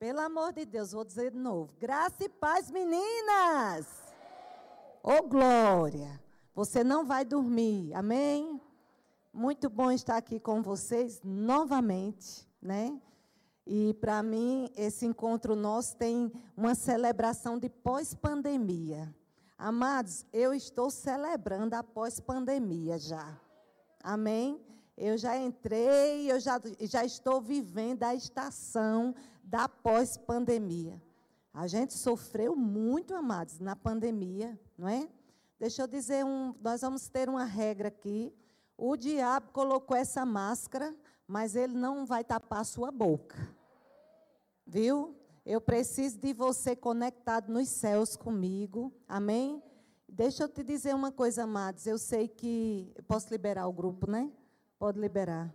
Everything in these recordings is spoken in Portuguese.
Pelo amor de Deus, vou dizer de novo. Graça e paz, meninas! Ô, oh, glória! Você não vai dormir, amém? Muito bom estar aqui com vocês novamente, né? E para mim, esse encontro nosso tem uma celebração de pós-pandemia. Amados, eu estou celebrando a pós-pandemia já. Amém? Eu já entrei, eu já, já estou vivendo a estação da pós-pandemia. A gente sofreu muito, amados, na pandemia, não é? Deixa eu dizer, um, nós vamos ter uma regra aqui. O diabo colocou essa máscara, mas ele não vai tapar a sua boca. Viu? Eu preciso de você conectado nos céus comigo. Amém? Deixa eu te dizer uma coisa, amados. Eu sei que. Posso liberar o grupo, né? Pode liberar.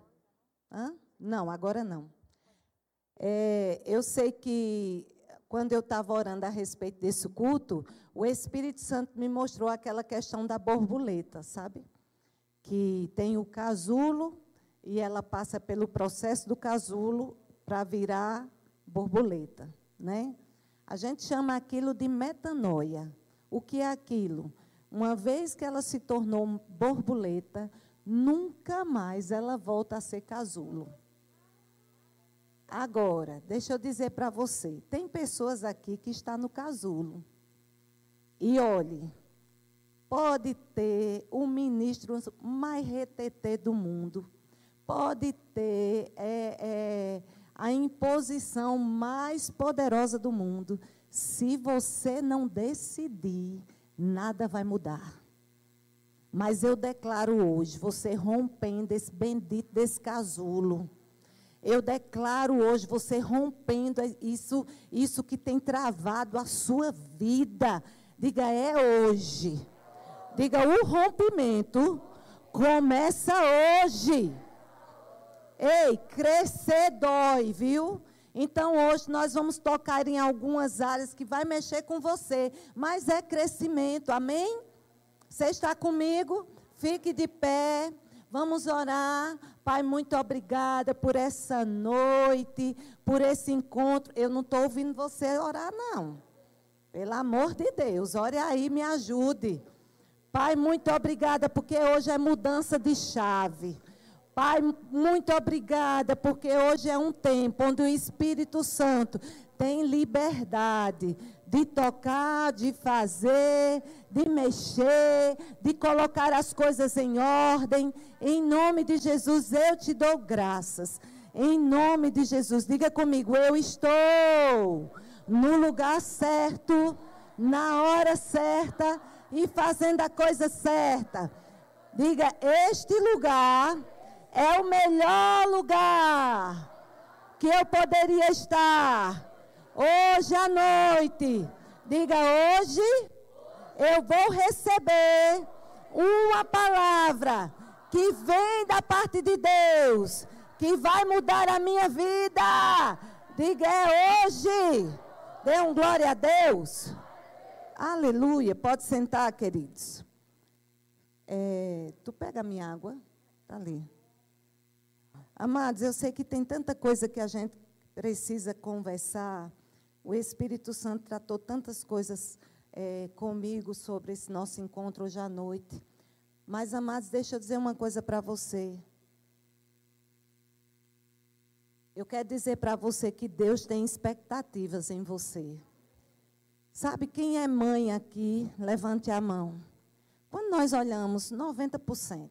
Hã? Não, agora não. É, eu sei que quando eu estava orando a respeito desse culto, o Espírito Santo me mostrou aquela questão da borboleta, sabe? Que tem o casulo e ela passa pelo processo do casulo para virar borboleta, né? A gente chama aquilo de metanoia. O que é aquilo? Uma vez que ela se tornou borboleta, nunca mais ela volta a ser casulo. Agora, deixa eu dizer para você, tem pessoas aqui que estão no casulo. E olhe, pode ter o ministro mais retetê do mundo, pode ter é, é, a imposição mais poderosa do mundo. Se você não decidir, nada vai mudar. Mas eu declaro hoje, você rompendo esse bendito desse casulo. Eu declaro hoje você rompendo isso, isso que tem travado a sua vida. Diga, é hoje. Diga, o rompimento começa hoje. Ei, crescer dói, viu? Então hoje nós vamos tocar em algumas áreas que vai mexer com você, mas é crescimento. Amém? Você está comigo? Fique de pé. Vamos orar. Pai, muito obrigada por essa noite, por esse encontro. Eu não estou ouvindo você orar, não. Pelo amor de Deus, ore aí, me ajude. Pai, muito obrigada, porque hoje é mudança de chave. Pai, muito obrigada, porque hoje é um tempo onde o Espírito Santo tem liberdade de tocar, de fazer, de mexer, de colocar as coisas em ordem. Em nome de Jesus, eu te dou graças. Em nome de Jesus, diga comigo: eu estou no lugar certo, na hora certa e fazendo a coisa certa. Diga: este lugar é o melhor lugar que eu poderia estar Hoje à noite, diga hoje, eu vou receber uma palavra que vem da parte de Deus, que vai mudar a minha vida. Diga é hoje. Dê um glória a Deus. Aleluia. Pode sentar, queridos. É, tu pega a minha água, tá ali. Amados, eu sei que tem tanta coisa que a gente precisa conversar. O Espírito Santo tratou tantas coisas é, comigo sobre esse nosso encontro hoje à noite. Mas, amados, deixa eu dizer uma coisa para você. Eu quero dizer para você que Deus tem expectativas em você. Sabe quem é mãe aqui? Levante a mão. Quando nós olhamos 90%,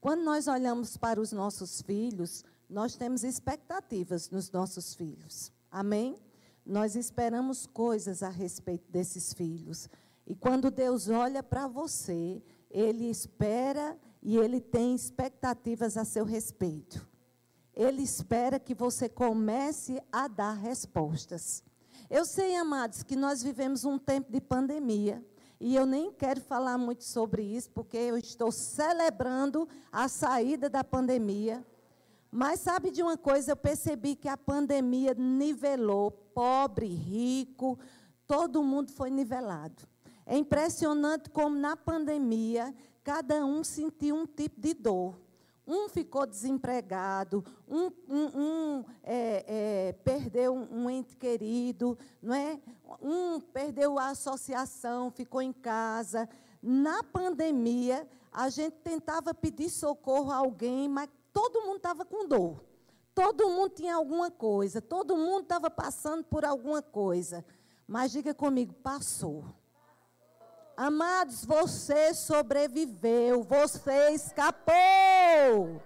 quando nós olhamos para os nossos filhos, nós temos expectativas nos nossos filhos. Amém? Nós esperamos coisas a respeito desses filhos. E quando Deus olha para você, Ele espera e Ele tem expectativas a seu respeito. Ele espera que você comece a dar respostas. Eu sei, amados, que nós vivemos um tempo de pandemia. E eu nem quero falar muito sobre isso, porque eu estou celebrando a saída da pandemia. Mas sabe de uma coisa? Eu percebi que a pandemia nivelou pobre, rico, todo mundo foi nivelado. É impressionante como na pandemia cada um sentiu um tipo de dor. Um ficou desempregado, um, um, um é, é, perdeu um, ente querido, não é? um perdeu a associação, ficou em casa. Na pandemia, a gente tentava pedir socorro a alguém, mas todo mundo estava com dor. Todo mundo tinha alguma coisa, todo mundo estava passando por alguma coisa. Mas diga comigo, passou. Amados, você sobreviveu, você escapou.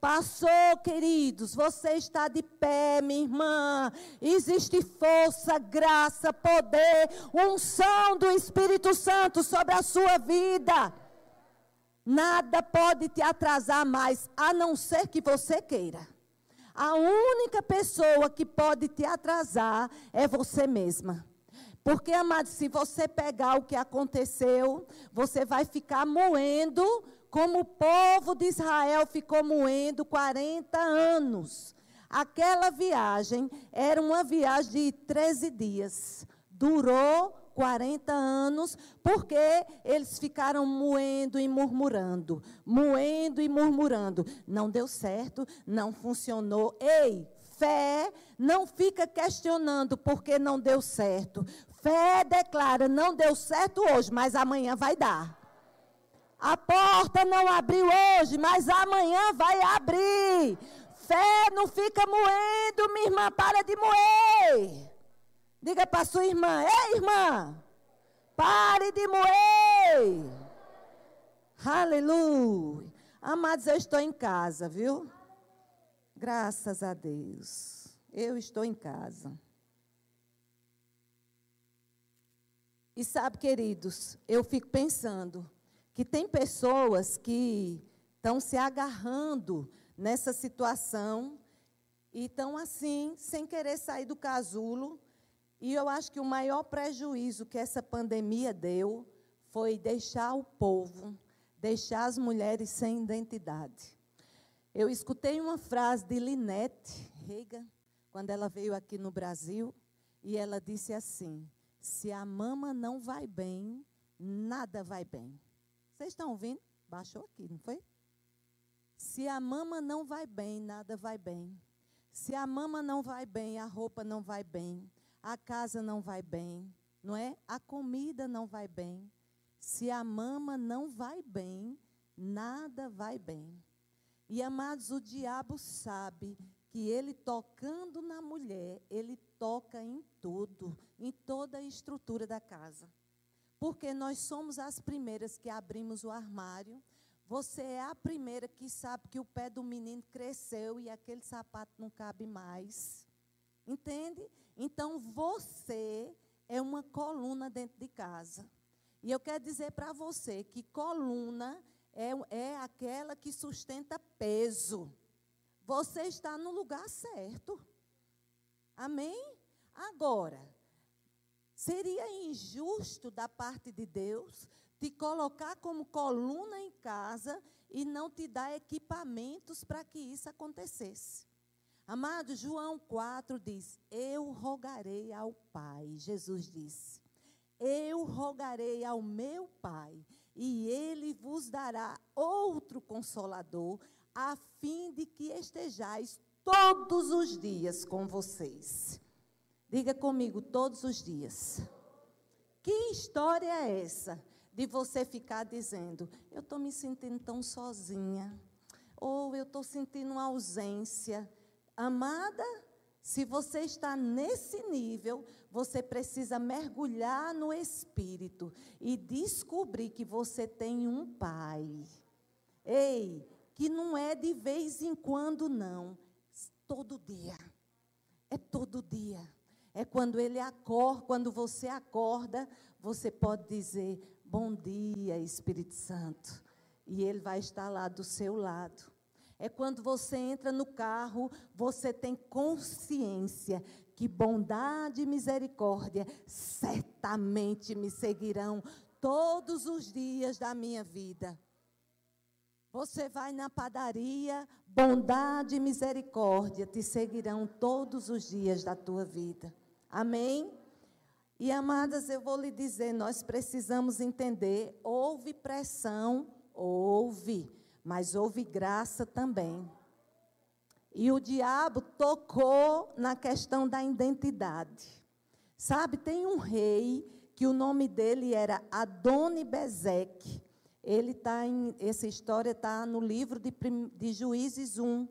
Passou, queridos, você está de pé, minha irmã. Existe força, graça, poder, unção do Espírito Santo sobre a sua vida. Nada pode te atrasar mais, a não ser que você queira. A única pessoa que pode te atrasar é você mesma. Porque, amado, se você pegar o que aconteceu, você vai ficar moendo, como o povo de Israel ficou moendo 40 anos. Aquela viagem era uma viagem de 13 dias. Durou 40 anos, porque eles ficaram moendo e murmurando, moendo e murmurando. Não deu certo, não funcionou. Ei, fé não fica questionando porque não deu certo. Fé declara: não deu certo hoje, mas amanhã vai dar. A porta não abriu hoje, mas amanhã vai abrir. Fé não fica moendo, minha irmã, para de moer. Diga para sua irmã: Ei, irmã, pare de moer. Aleluia. Amados, eu estou em casa, viu? Graças a Deus. Eu estou em casa. E sabe, queridos, eu fico pensando que tem pessoas que estão se agarrando nessa situação e estão assim, sem querer sair do casulo. E eu acho que o maior prejuízo que essa pandemia deu foi deixar o povo, deixar as mulheres sem identidade. Eu escutei uma frase de Linette Reagan, quando ela veio aqui no Brasil, e ela disse assim: se a mama não vai bem, nada vai bem. Vocês estão ouvindo? Baixou aqui, não foi? Se a mama não vai bem, nada vai bem. Se a mama não vai bem, a roupa não vai bem. A casa não vai bem, não é? A comida não vai bem. Se a mama não vai bem, nada vai bem. E amados, o diabo sabe que ele tocando na mulher, ele toca em tudo, em toda a estrutura da casa. Porque nós somos as primeiras que abrimos o armário. Você é a primeira que sabe que o pé do menino cresceu e aquele sapato não cabe mais. Entende? Então você é uma coluna dentro de casa. E eu quero dizer para você que coluna é, é aquela que sustenta peso. Você está no lugar certo. Amém? Agora, seria injusto da parte de Deus te colocar como coluna em casa e não te dar equipamentos para que isso acontecesse. Amado, João 4 diz: Eu rogarei ao Pai. Jesus disse: Eu rogarei ao meu Pai, e ele vos dará outro consolador, a fim de que estejais todos os dias com vocês. Diga comigo, todos os dias. Que história é essa de você ficar dizendo, eu estou me sentindo tão sozinha, ou eu estou sentindo uma ausência? Amada, se você está nesse nível, você precisa mergulhar no Espírito e descobrir que você tem um Pai. Ei, que não é de vez em quando, não todo dia. É todo dia. É quando ele acorda, quando você acorda, você pode dizer: "Bom dia, Espírito Santo". E ele vai estar lá do seu lado. É quando você entra no carro, você tem consciência que bondade e misericórdia certamente me seguirão todos os dias da minha vida. Você vai na padaria, bondade e misericórdia te seguirão todos os dias da tua vida. Amém? E amadas, eu vou lhe dizer, nós precisamos entender, houve pressão, houve, mas houve graça também. E o diabo tocou na questão da identidade. Sabe, tem um rei que o nome dele era Adoni-Bezeque. Ele tá em, essa história está no livro de, de Juízes 1.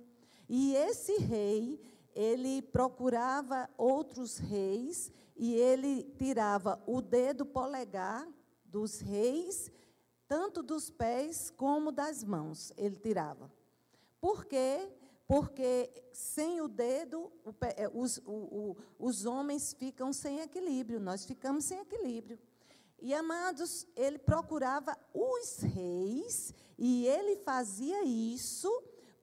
E esse rei, ele procurava outros reis e ele tirava o dedo polegar dos reis, tanto dos pés como das mãos, ele tirava. Por quê? Porque sem o dedo, o, é, os, o, o, os homens ficam sem equilíbrio, nós ficamos sem equilíbrio. E, amados, ele procurava os reis e ele fazia isso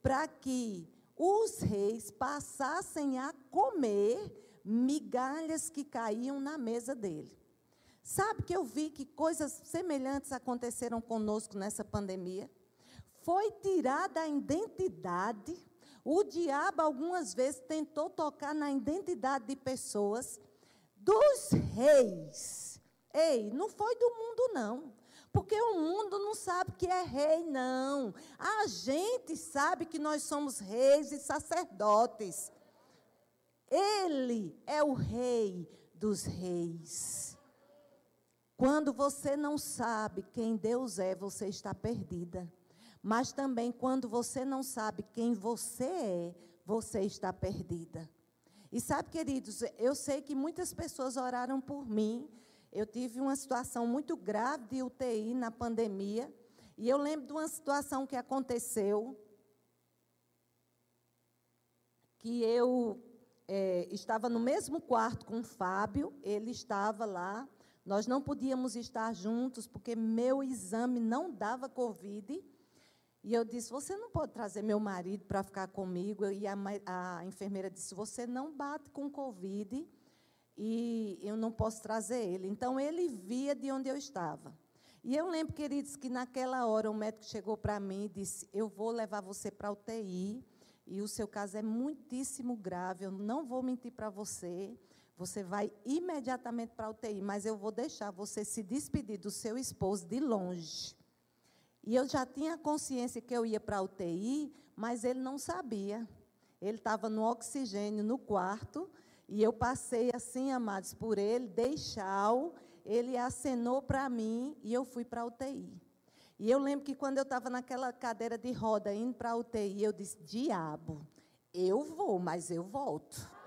para que os reis passassem a comer migalhas que caíam na mesa dele. Sabe que eu vi que coisas semelhantes aconteceram conosco nessa pandemia? Foi tirada a identidade o diabo algumas vezes tentou tocar na identidade de pessoas dos reis. Ei, não foi do mundo, não. Porque o mundo não sabe que é rei, não. A gente sabe que nós somos reis e sacerdotes. Ele é o rei dos reis. Quando você não sabe quem Deus é, você está perdida. Mas também, quando você não sabe quem você é, você está perdida. E sabe, queridos, eu sei que muitas pessoas oraram por mim. Eu tive uma situação muito grave de UTI na pandemia. E eu lembro de uma situação que aconteceu. Que eu é, estava no mesmo quarto com o Fábio, ele estava lá. Nós não podíamos estar juntos porque meu exame não dava Covid. E eu disse: Você não pode trazer meu marido para ficar comigo. E a, a, enfermeira disse: Você não bate com Covid e eu não posso trazer ele. Então ele via de onde eu estava. E eu lembro, queridos, que naquela hora o médico chegou para mim e disse: Eu vou levar você para a UTI e o seu caso é muitíssimo grave. Eu não vou mentir para você. Você vai imediatamente para a UTI, mas eu vou deixar você se despedir do seu esposo de longe. E eu já tinha consciência que eu ia para a UTI, mas ele não sabia. Ele estava no oxigênio no quarto, e eu passei assim, amados, por ele, dei tchau, ele acenou para mim e eu fui para a UTI. E eu lembro que quando eu estava naquela cadeira de roda indo para a UTI, eu disse: Diabo, eu vou, mas eu volto.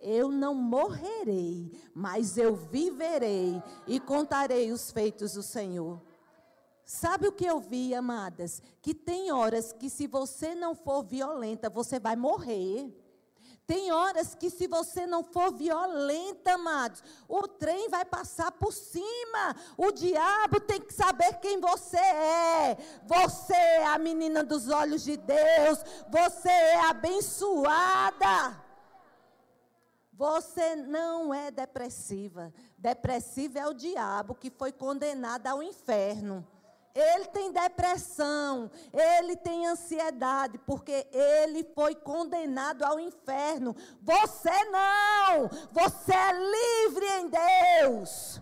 Eu não morrerei, mas eu viverei e contarei os feitos do Senhor. Sabe o que eu vi, amadas? Que tem horas que se você não for violenta, você vai morrer. Tem horas que se você não for violenta, amados, o trem vai passar por cima. O diabo tem que saber quem você é. Você é a menina dos olhos de Deus. Você é abençoada. Você não é depressiva. Depressiva é o diabo que foi condenado ao inferno. Ele tem depressão, ele tem ansiedade, porque ele foi condenado ao inferno. Você não, você é livre em Deus.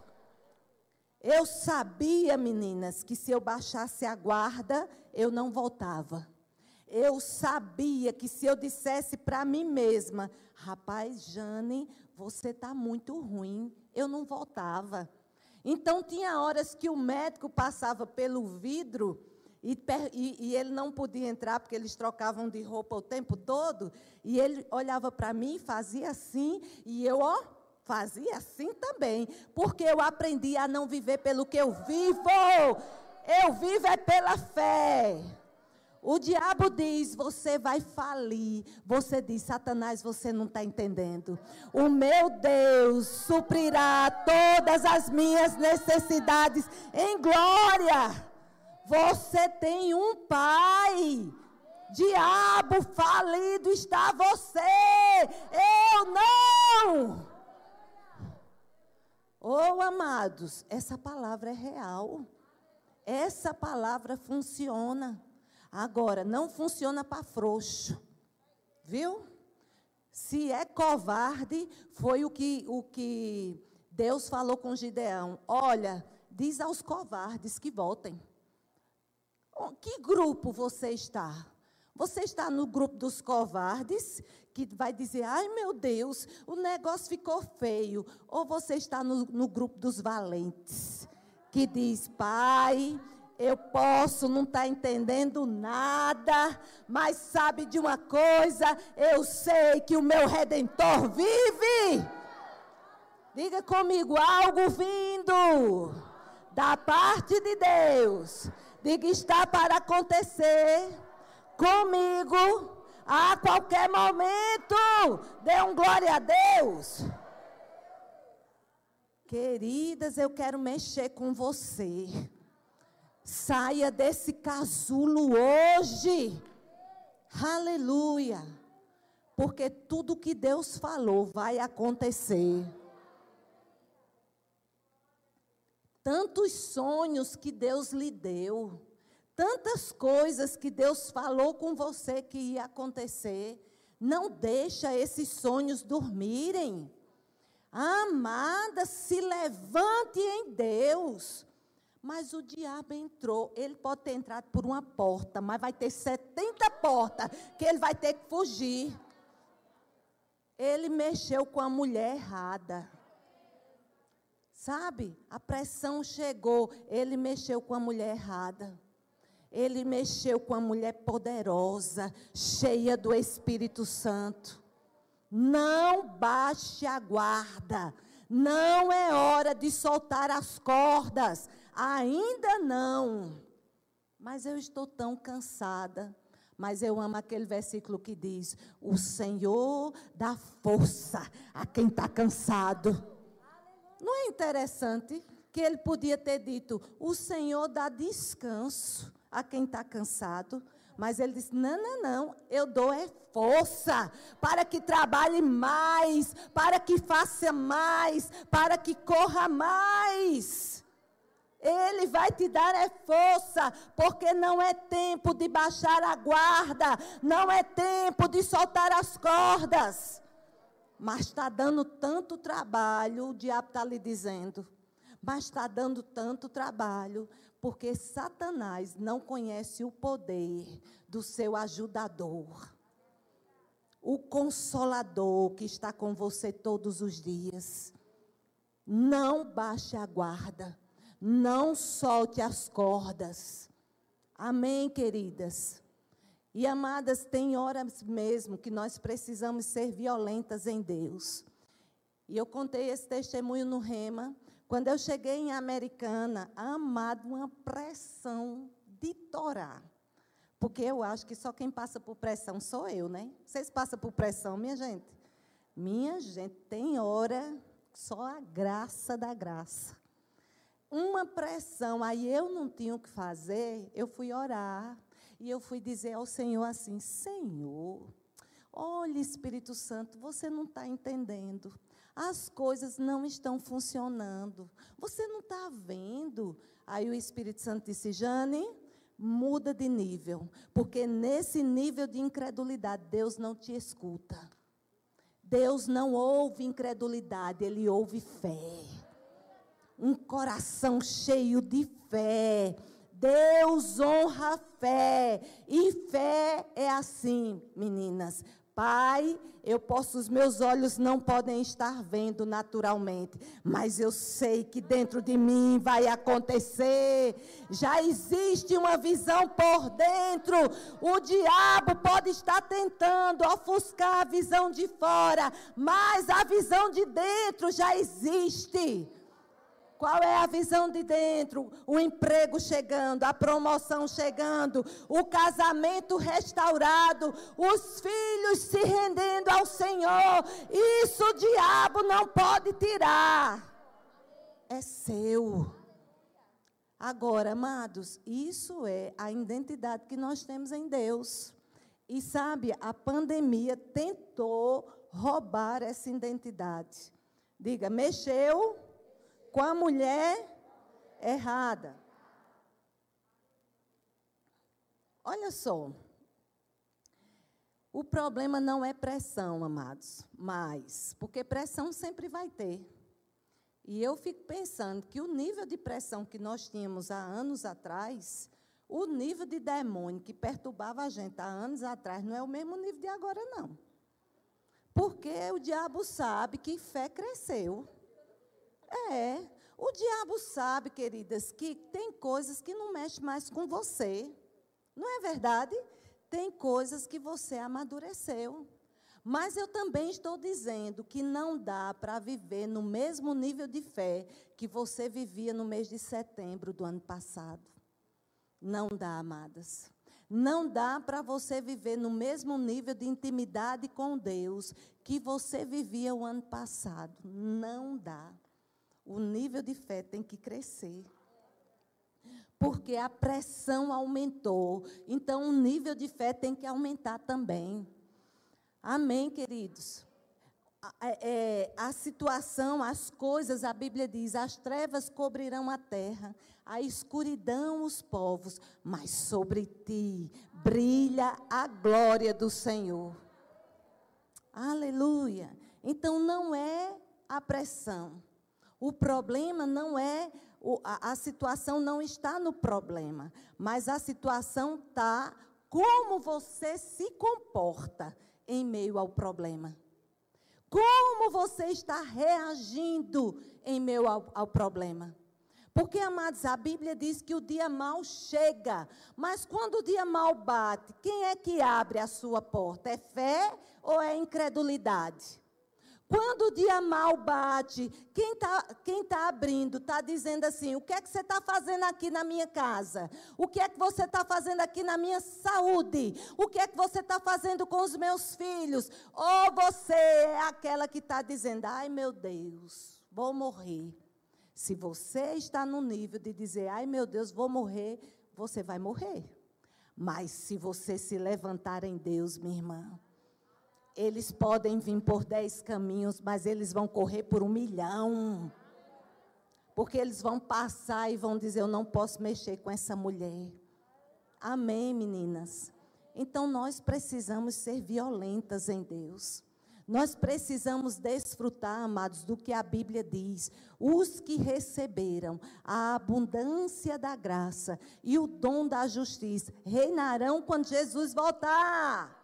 Eu sabia, meninas, que se eu baixasse a guarda, eu não voltava. Eu sabia que se eu dissesse para mim mesma, rapaz, Jane, você está muito ruim, eu não voltava. Então, tinha horas que o médico passava pelo vidro e, e, e, ele não podia entrar porque eles trocavam de roupa o tempo todo. E ele olhava para mim, fazia assim, e eu, ó, fazia assim também. Porque eu aprendi a não viver pelo que eu vivo. Eu vivo é pela fé. O diabo diz: você vai falir. Você diz: Satanás, você não está entendendo. O meu Deus suprirá todas as minhas necessidades em glória. Você tem um pai. Diabo falido está você. Eu não. Oh, amados, essa palavra é real. Essa palavra funciona. Agora, não funciona para frouxo. Viu? Se é covarde, foi o que, o que Deus falou com Gideão. Olha, diz aos covardes que voltem. Que grupo você está? Você está no grupo dos covardes, que vai dizer, ai meu Deus, o negócio ficou feio. Ou você está no, no grupo dos valentes, que diz, pai, eu posso não estar tá entendendo nada, mas sabe de uma coisa, eu sei que o meu redentor vive. Diga comigo, algo vindo da parte de Deus. Diga, está para acontecer comigo a qualquer momento. Dê um glória a Deus. Queridas, eu quero mexer com você. Saia desse casulo hoje. Aleluia. Porque tudo que Deus falou vai acontecer. Tantos sonhos que Deus lhe deu tantas coisas que Deus falou com você que ia acontecer. Não deixa esses sonhos dormirem. Amada, se levante em Deus. Mas o diabo entrou. Ele pode ter entrado por uma porta, mas vai ter 70 portas que ele vai ter que fugir. Ele mexeu com a mulher errada. Sabe? A pressão chegou, ele mexeu com a mulher errada. Ele mexeu com a mulher poderosa, cheia do Espírito Santo. Não baixe a guarda. Não é hora de soltar as cordas. Ainda não. Mas eu estou tão cansada. Mas eu amo aquele versículo que diz: O Senhor dá força a quem está cansado. Não é interessante que ele podia ter dito: O Senhor dá descanso a quem está cansado. Mas ele disse: não, não, não, eu dou é força para que trabalhe mais, para que faça mais, para que corra mais. Ele vai te dar é força, porque não é tempo de baixar a guarda, não é tempo de soltar as cordas. Mas está dando tanto trabalho, o diabo está lhe dizendo, mas está dando tanto trabalho, porque Satanás não conhece o poder do seu ajudador, o consolador que está com você todos os dias. Não baixe a guarda, não solte as cordas. Amém, queridas? E amadas, tem horas mesmo que nós precisamos ser violentas em Deus. E eu contei esse testemunho no Rema, quando eu cheguei em Americana, amado, uma pressão de torar. Porque eu acho que só quem passa por pressão sou eu, né? Vocês passam por pressão, minha gente? Minha gente, tem hora só a graça da graça. Uma pressão, aí eu não tinha o que fazer, eu fui orar. E eu fui dizer ao Senhor assim: Senhor, olha, Espírito Santo, você não está entendendo as coisas não estão funcionando. Você não está vendo. Aí o Espírito Santo disse: Jane, muda de nível, porque nesse nível de incredulidade, Deus não te escuta. Deus não ouve incredulidade, Ele ouve fé. Um coração cheio de fé. Deus honra a fé. E fé é assim, meninas. Pai, eu posso, os meus olhos não podem estar vendo naturalmente, mas eu sei que dentro de mim vai acontecer. Já existe uma visão por dentro. O diabo pode estar tentando ofuscar a visão de fora, mas a visão de dentro já existe. Qual é a visão de dentro? O emprego chegando, a promoção chegando, o casamento restaurado, os filhos se rendendo ao Senhor. Isso o diabo não pode tirar. É seu. Agora, amados, isso é a identidade que nós temos em Deus. E sabe, a pandemia tentou roubar essa identidade. Diga, mexeu com a mulher errada. Olha só. O problema não é pressão, amados, mas porque pressão sempre vai ter. E eu fico pensando que o nível de pressão que nós tínhamos há anos atrás, O nível de demônio que perturbava a gente há anos atrás não é o mesmo nível de agora, não. Porque o diabo sabe que fé cresceu. É. O diabo sabe, queridas, que tem coisas que não mexem mais com você. Não é verdade? Tem coisas que você amadureceu. Mas eu também estou dizendo que não dá para viver no mesmo nível de fé que você vivia no mês de setembro do ano passado. Não dá, amadas. Não dá para você viver no mesmo nível de intimidade com Deus que você vivia o ano passado. Não dá. O nível de fé tem que crescer. Porque a pressão aumentou. Então, o nível de fé tem que aumentar também. Amém, queridos? É, é, a situação, as coisas, a Bíblia diz: as trevas cobrirão a terra, a escuridão os povos, mas sobre ti brilha a glória do Senhor. Aleluia. Então não é a pressão. O problema não é, a, situação não está no problema, mas a situação está como você se comporta em meio ao problema? Como você está reagindo em meio ao, ao problema? Porque, amados, a Bíblia diz que o dia mal chega, mas quando o dia mal bate, quem é que abre a sua porta? É fé ou é incredulidade? Quando o dia mal bate, quem está quem tá abrindo está dizendo assim: o que é que você está fazendo aqui na minha casa? O que é que você está fazendo aqui na minha saúde? O que é que você está fazendo com os meus filhos? Ou você é aquela que está dizendo: ai meu Deus, vou morrer. Se você está no nível de dizer: ai meu Deus, vou morrer, você vai morrer. Mas se você se levantar em Deus, minha irmã, eles podem vir por dez caminhos, mas eles vão correr por um milhão. Porque eles vão passar e vão dizer: Eu não posso mexer com essa mulher. Amém, meninas? Então nós precisamos ser violentas em Deus. Nós precisamos desfrutar, amados, do que a Bíblia diz. Os que receberam a abundância da graça e o dom da justiça reinarão quando Jesus voltar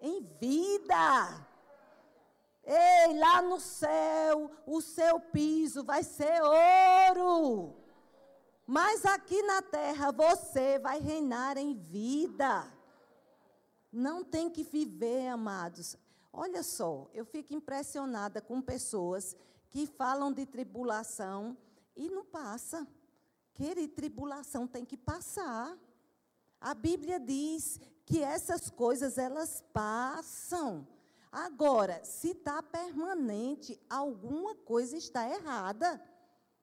em vida. Ei, lá no céu, o seu piso vai ser ouro. Mas aqui na terra você vai reinar em vida. Não tem que viver, amados. Olha só, eu fico impressionada com pessoas que falam de tribulação e não passa. Querer tribulação tem que passar. A Bíblia diz que essas coisas elas passam. Agora, se está permanente, alguma coisa está errada.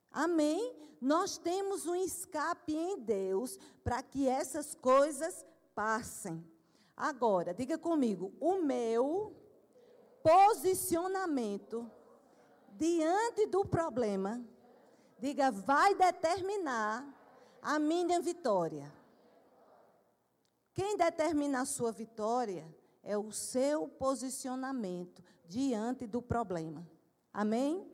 Amém? Nós temos um escape em Deus para que essas coisas passem. Agora, diga comigo, o meu posicionamento diante do problema, diga, vai determinar a minha vitória. Quem determina a sua vitória é o seu posicionamento diante do problema. Amém?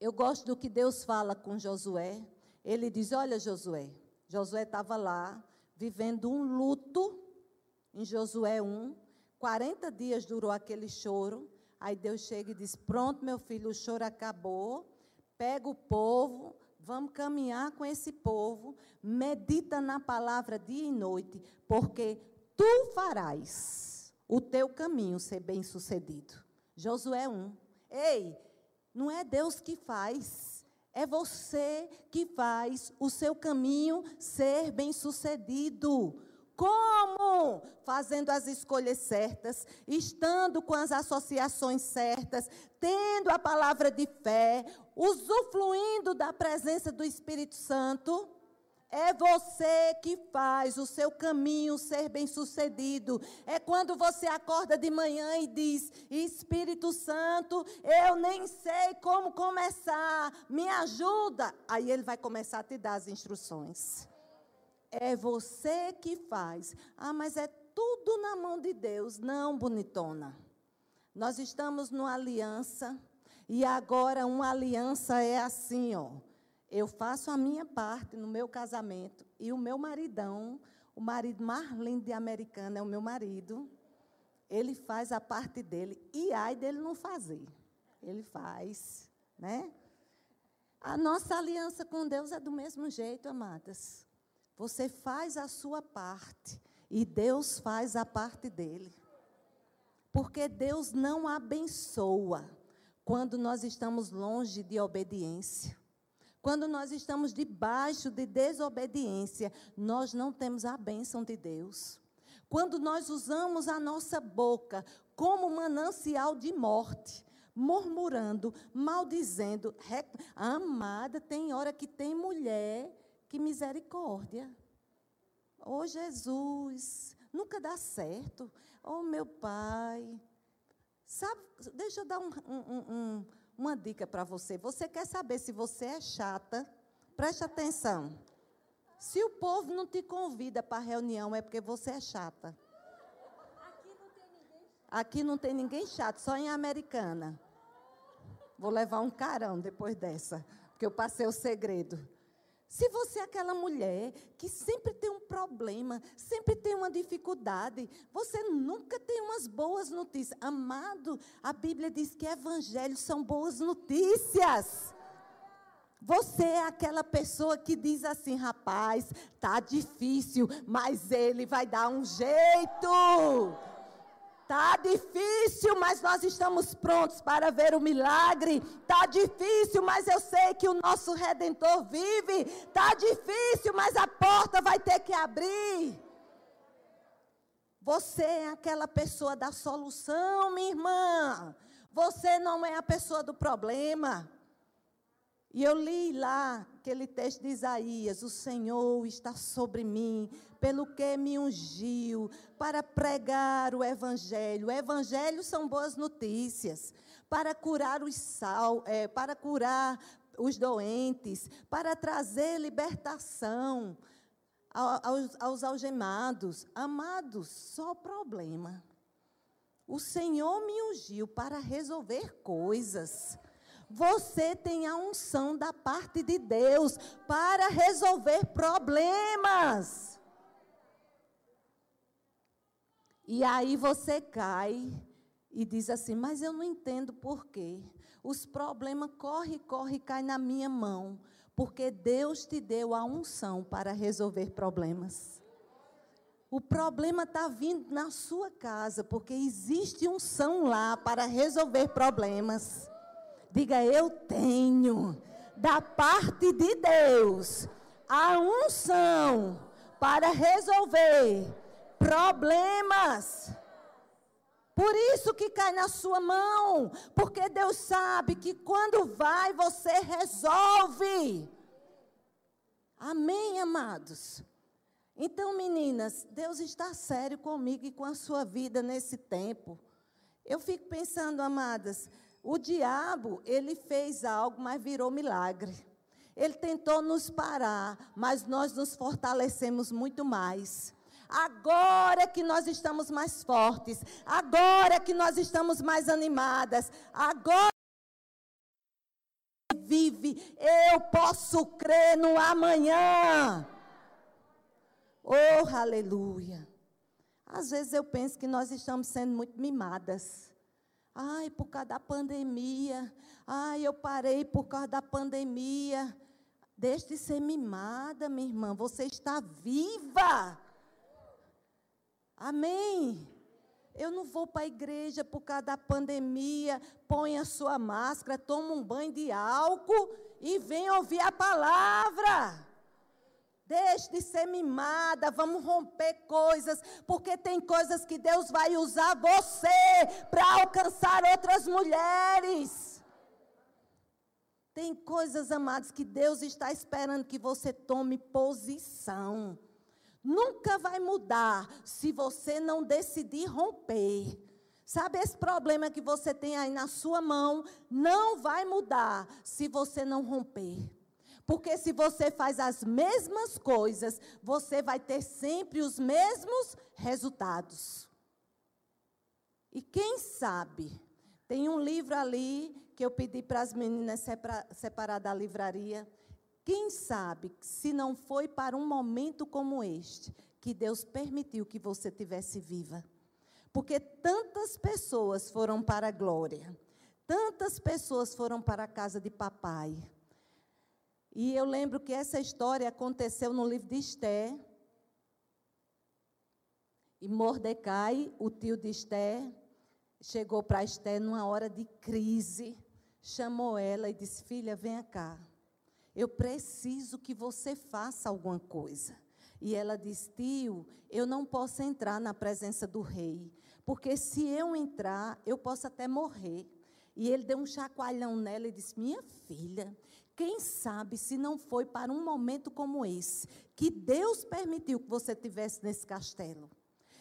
Eu gosto do que Deus fala com Josué. Ele diz: Olha, Josué. Josué estava lá, vivendo um luto, em Josué 1. 40 dias durou aquele choro. Aí Deus chega e diz: Pronto, meu filho, o choro acabou. Pega o povo, Vamos caminhar com esse povo, medita na palavra dia e noite, porque tu farás o teu caminho ser bem-sucedido. Josué 1. Ei, não é Deus que faz, é você que faz o seu caminho ser bem-sucedido. Como? Fazendo as escolhas certas, estando com as associações certas, tendo a palavra de fé, usufruindo da presença do Espírito Santo. É você que faz o seu caminho ser bem-sucedido. É quando você acorda de manhã e diz: Espírito Santo, eu nem sei como começar, me ajuda. Aí ele vai começar a te dar as instruções. É você que faz. Ah, mas é tudo na mão de Deus. Não, bonitona. Nós estamos numa aliança. E agora uma aliança é assim, ó. Eu faço a minha parte no meu casamento e o meu maridão, o marido mais lindo de americana é o meu marido. Ele faz a parte dele e ai dele não fazer. Ele faz, né? A nossa aliança com Deus é do mesmo jeito, amadas. Você faz a sua parte e Deus faz a parte dele. Porque Deus não abençoa quando nós estamos longe de obediência. Quando nós estamos debaixo de desobediência, nós não temos a bênção de Deus. Quando nós usamos a nossa boca como manancial de morte, murmurando, maldizendo, rec... amada, tem hora que tem mulher que misericórdia. Oh Jesus, nunca dá certo. Oh meu pai, Sabe, deixa eu dar um, um, um, uma dica para você. Você quer saber se você é chata? Preste atenção. Se o povo não te convida para a reunião, é porque você é chata. Aqui não tem ninguém chato. Aqui não tem ninguém chato, só em Americana. Vou levar um carão depois dessa, porque eu passei o segredo. Se você é aquela mulher que sempre tem um problema, sempre tem uma dificuldade, você nunca tem umas boas notícias. Amado, a Bíblia diz que evangelhos são boas notícias. Você é aquela pessoa que diz assim, rapaz, tá difícil, mas ele vai dar um jeito. Tá difícil, mas nós estamos prontos para ver o milagre. Tá difícil, mas eu sei que o nosso redentor vive. Tá difícil, mas a porta vai ter que abrir. Você é aquela pessoa da solução, minha irmã. Você não é a pessoa do problema. E eu li lá aquele texto de Isaías: O Senhor está sobre mim, pelo que me ungiu, para pregar o Evangelho. O Evangelho são boas notícias, para curar os sal, é, para curar os doentes, para trazer libertação aos, aos algemados. Amados, só problema. O Senhor me ungiu para resolver coisas. Você tem a unção da parte de Deus para resolver problemas. E aí você cai e diz assim: Mas eu não entendo por quê. Os problemas corre, corre, cai na minha mão, porque Deus te deu a unção para resolver problemas. O problema está vindo na sua casa, porque existe unção lá para resolver problemas. Diga, eu tenho da parte de Deus a unção para resolver problemas. Por isso que cai na sua mão, porque Deus sabe que quando vai você resolve. Amém, amados. Então, meninas, Deus está sério comigo e com a sua vida nesse tempo. Eu fico pensando, amadas, o diabo, ele fez algo, mas virou milagre. Ele tentou nos parar, mas nós nos fortalecemos muito mais. Agora que nós estamos mais fortes, agora que nós estamos mais animadas, agora vive, eu posso crer no amanhã. Oh, aleluia. Às vezes eu penso que nós estamos sendo muito mimadas. Ai, por causa da pandemia. Ai, eu parei por causa da pandemia. Deixe de ser mimada, minha irmã. Você está viva. Amém. Eu não vou para a igreja por causa da pandemia. Põe a sua máscara, toma um banho de álcool e vem ouvir a palavra. Deixe de ser mimada, vamos romper coisas, porque tem coisas que Deus vai usar você para alcançar outras mulheres. Tem coisas, amados, que Deus está esperando que você tome posição. Nunca vai mudar se você não decidir romper. Sabe esse problema que você tem aí na sua mão? Não vai mudar se você não romper. Porque se você faz as mesmas coisas, você vai ter sempre os mesmos resultados. E quem sabe, tem um livro ali que eu pedi para as meninas separar da livraria. Quem sabe se não foi para um momento como este que Deus permitiu que você tivesse viva? Porque tantas pessoas foram para a glória, tantas pessoas foram para a casa de papai. E eu lembro que essa história aconteceu no livro de Esté. E Mordecai, o tio de Esté, chegou para Esté numa hora de crise, chamou ela e disse: Filha, venha cá. Eu preciso que você faça alguma coisa. E ela disse: Tio, eu não posso entrar na presença do rei, porque se eu entrar, eu posso até morrer. E ele deu um chacoalhão nela e disse: Minha filha, quem sabe se não foi para um momento como esse que Deus permitiu que você tivesse nesse castelo.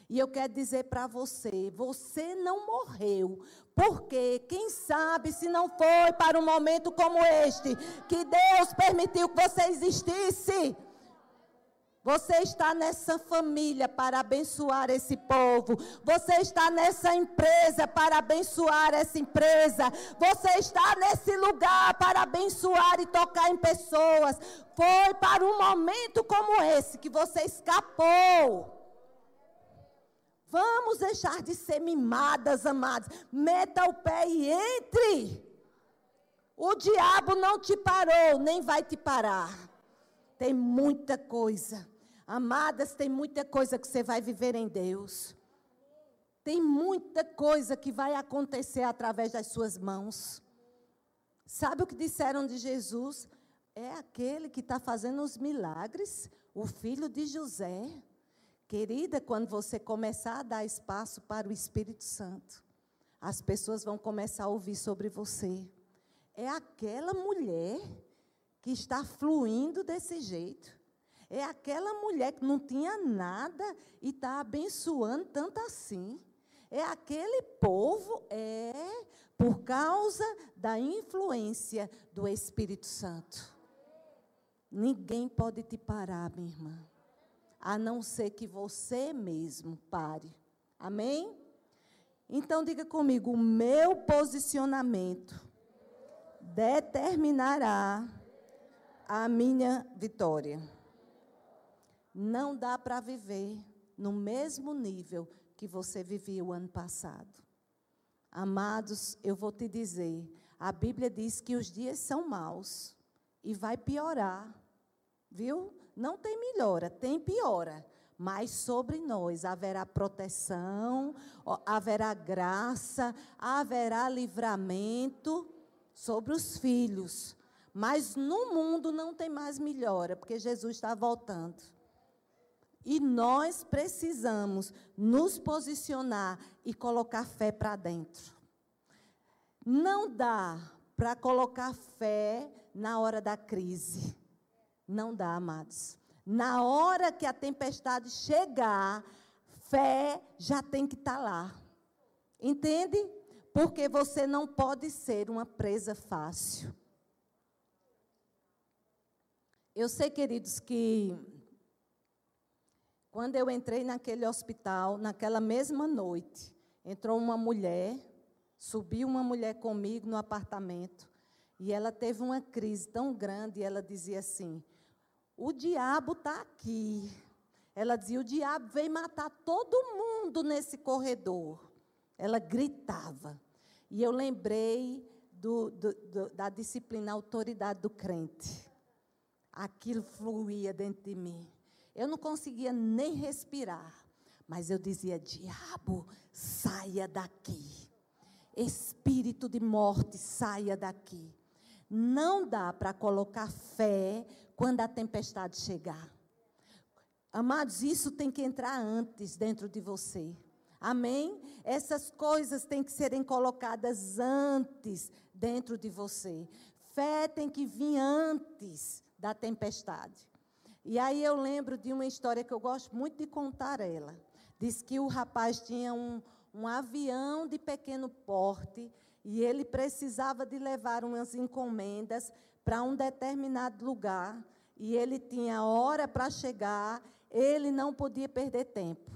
E eu quero dizer para você: você não morreu, porque quem sabe se não foi para um momento como este que Deus permitiu que você existisse. Você está nessa família para abençoar esse povo. Você está nessa empresa para abençoar essa empresa. Você está nesse lugar para abençoar e tocar em pessoas. Foi para um momento como esse que você escapou. Vamos deixar de ser mimadas, amados. Meta o pé e entre. O diabo não te parou, nem vai te parar. Tem muita coisa. Amadas, tem muita coisa que você vai viver em Deus. Tem muita coisa que vai acontecer através das suas mãos. Sabe o que disseram de Jesus? É aquele que está fazendo os milagres, o filho de José. Querida, quando você começar a dar espaço para o Espírito Santo, as pessoas vão começar a ouvir sobre você. É aquela mulher que está fluindo desse jeito. É aquela mulher que não tinha nada e está abençoando tanto assim. É aquele povo, é por causa da influência do Espírito Santo. Ninguém pode te parar, minha irmã a não ser que você mesmo pare. Amém? Então diga comigo: o meu posicionamento determinará a minha vitória. Não dá para viver no mesmo nível que você vivia o ano passado. Amados, eu vou te dizer, a Bíblia diz que os dias são maus e vai piorar. Viu? Não tem melhora, tem piora. Mas sobre nós haverá proteção, haverá graça, haverá livramento sobre os filhos. Mas no mundo não tem mais melhora, porque Jesus está voltando. E nós precisamos nos posicionar e colocar fé para dentro. Não dá para colocar fé na hora da crise. Não dá, amados. Na hora que a tempestade chegar, fé já tem que estar tá lá. Entende? Porque você não pode ser uma presa fácil. Eu sei, queridos, que quando eu entrei naquele hospital, naquela mesma noite, entrou uma mulher, subiu uma mulher comigo no apartamento, e ela teve uma crise tão grande, e ela dizia assim: o diabo está aqui. Ela dizia: o diabo veio matar todo mundo nesse corredor. Ela gritava. E eu lembrei do, do, do, da disciplina autoridade do crente. Aquilo fluía dentro de mim. Eu não conseguia nem respirar. Mas eu dizia: diabo, saia daqui. Espírito de morte, saia daqui. Não dá para colocar fé quando a tempestade chegar. Amados, isso tem que entrar antes dentro de você. Amém? Essas coisas têm que serem colocadas antes dentro de você. Fé tem que vir antes da tempestade. E aí eu lembro de uma história que eu gosto muito de contar ela. Diz que o rapaz tinha um, um avião de pequeno porte e ele precisava de levar umas encomendas para um determinado lugar. E ele tinha hora para chegar, ele não podia perder tempo.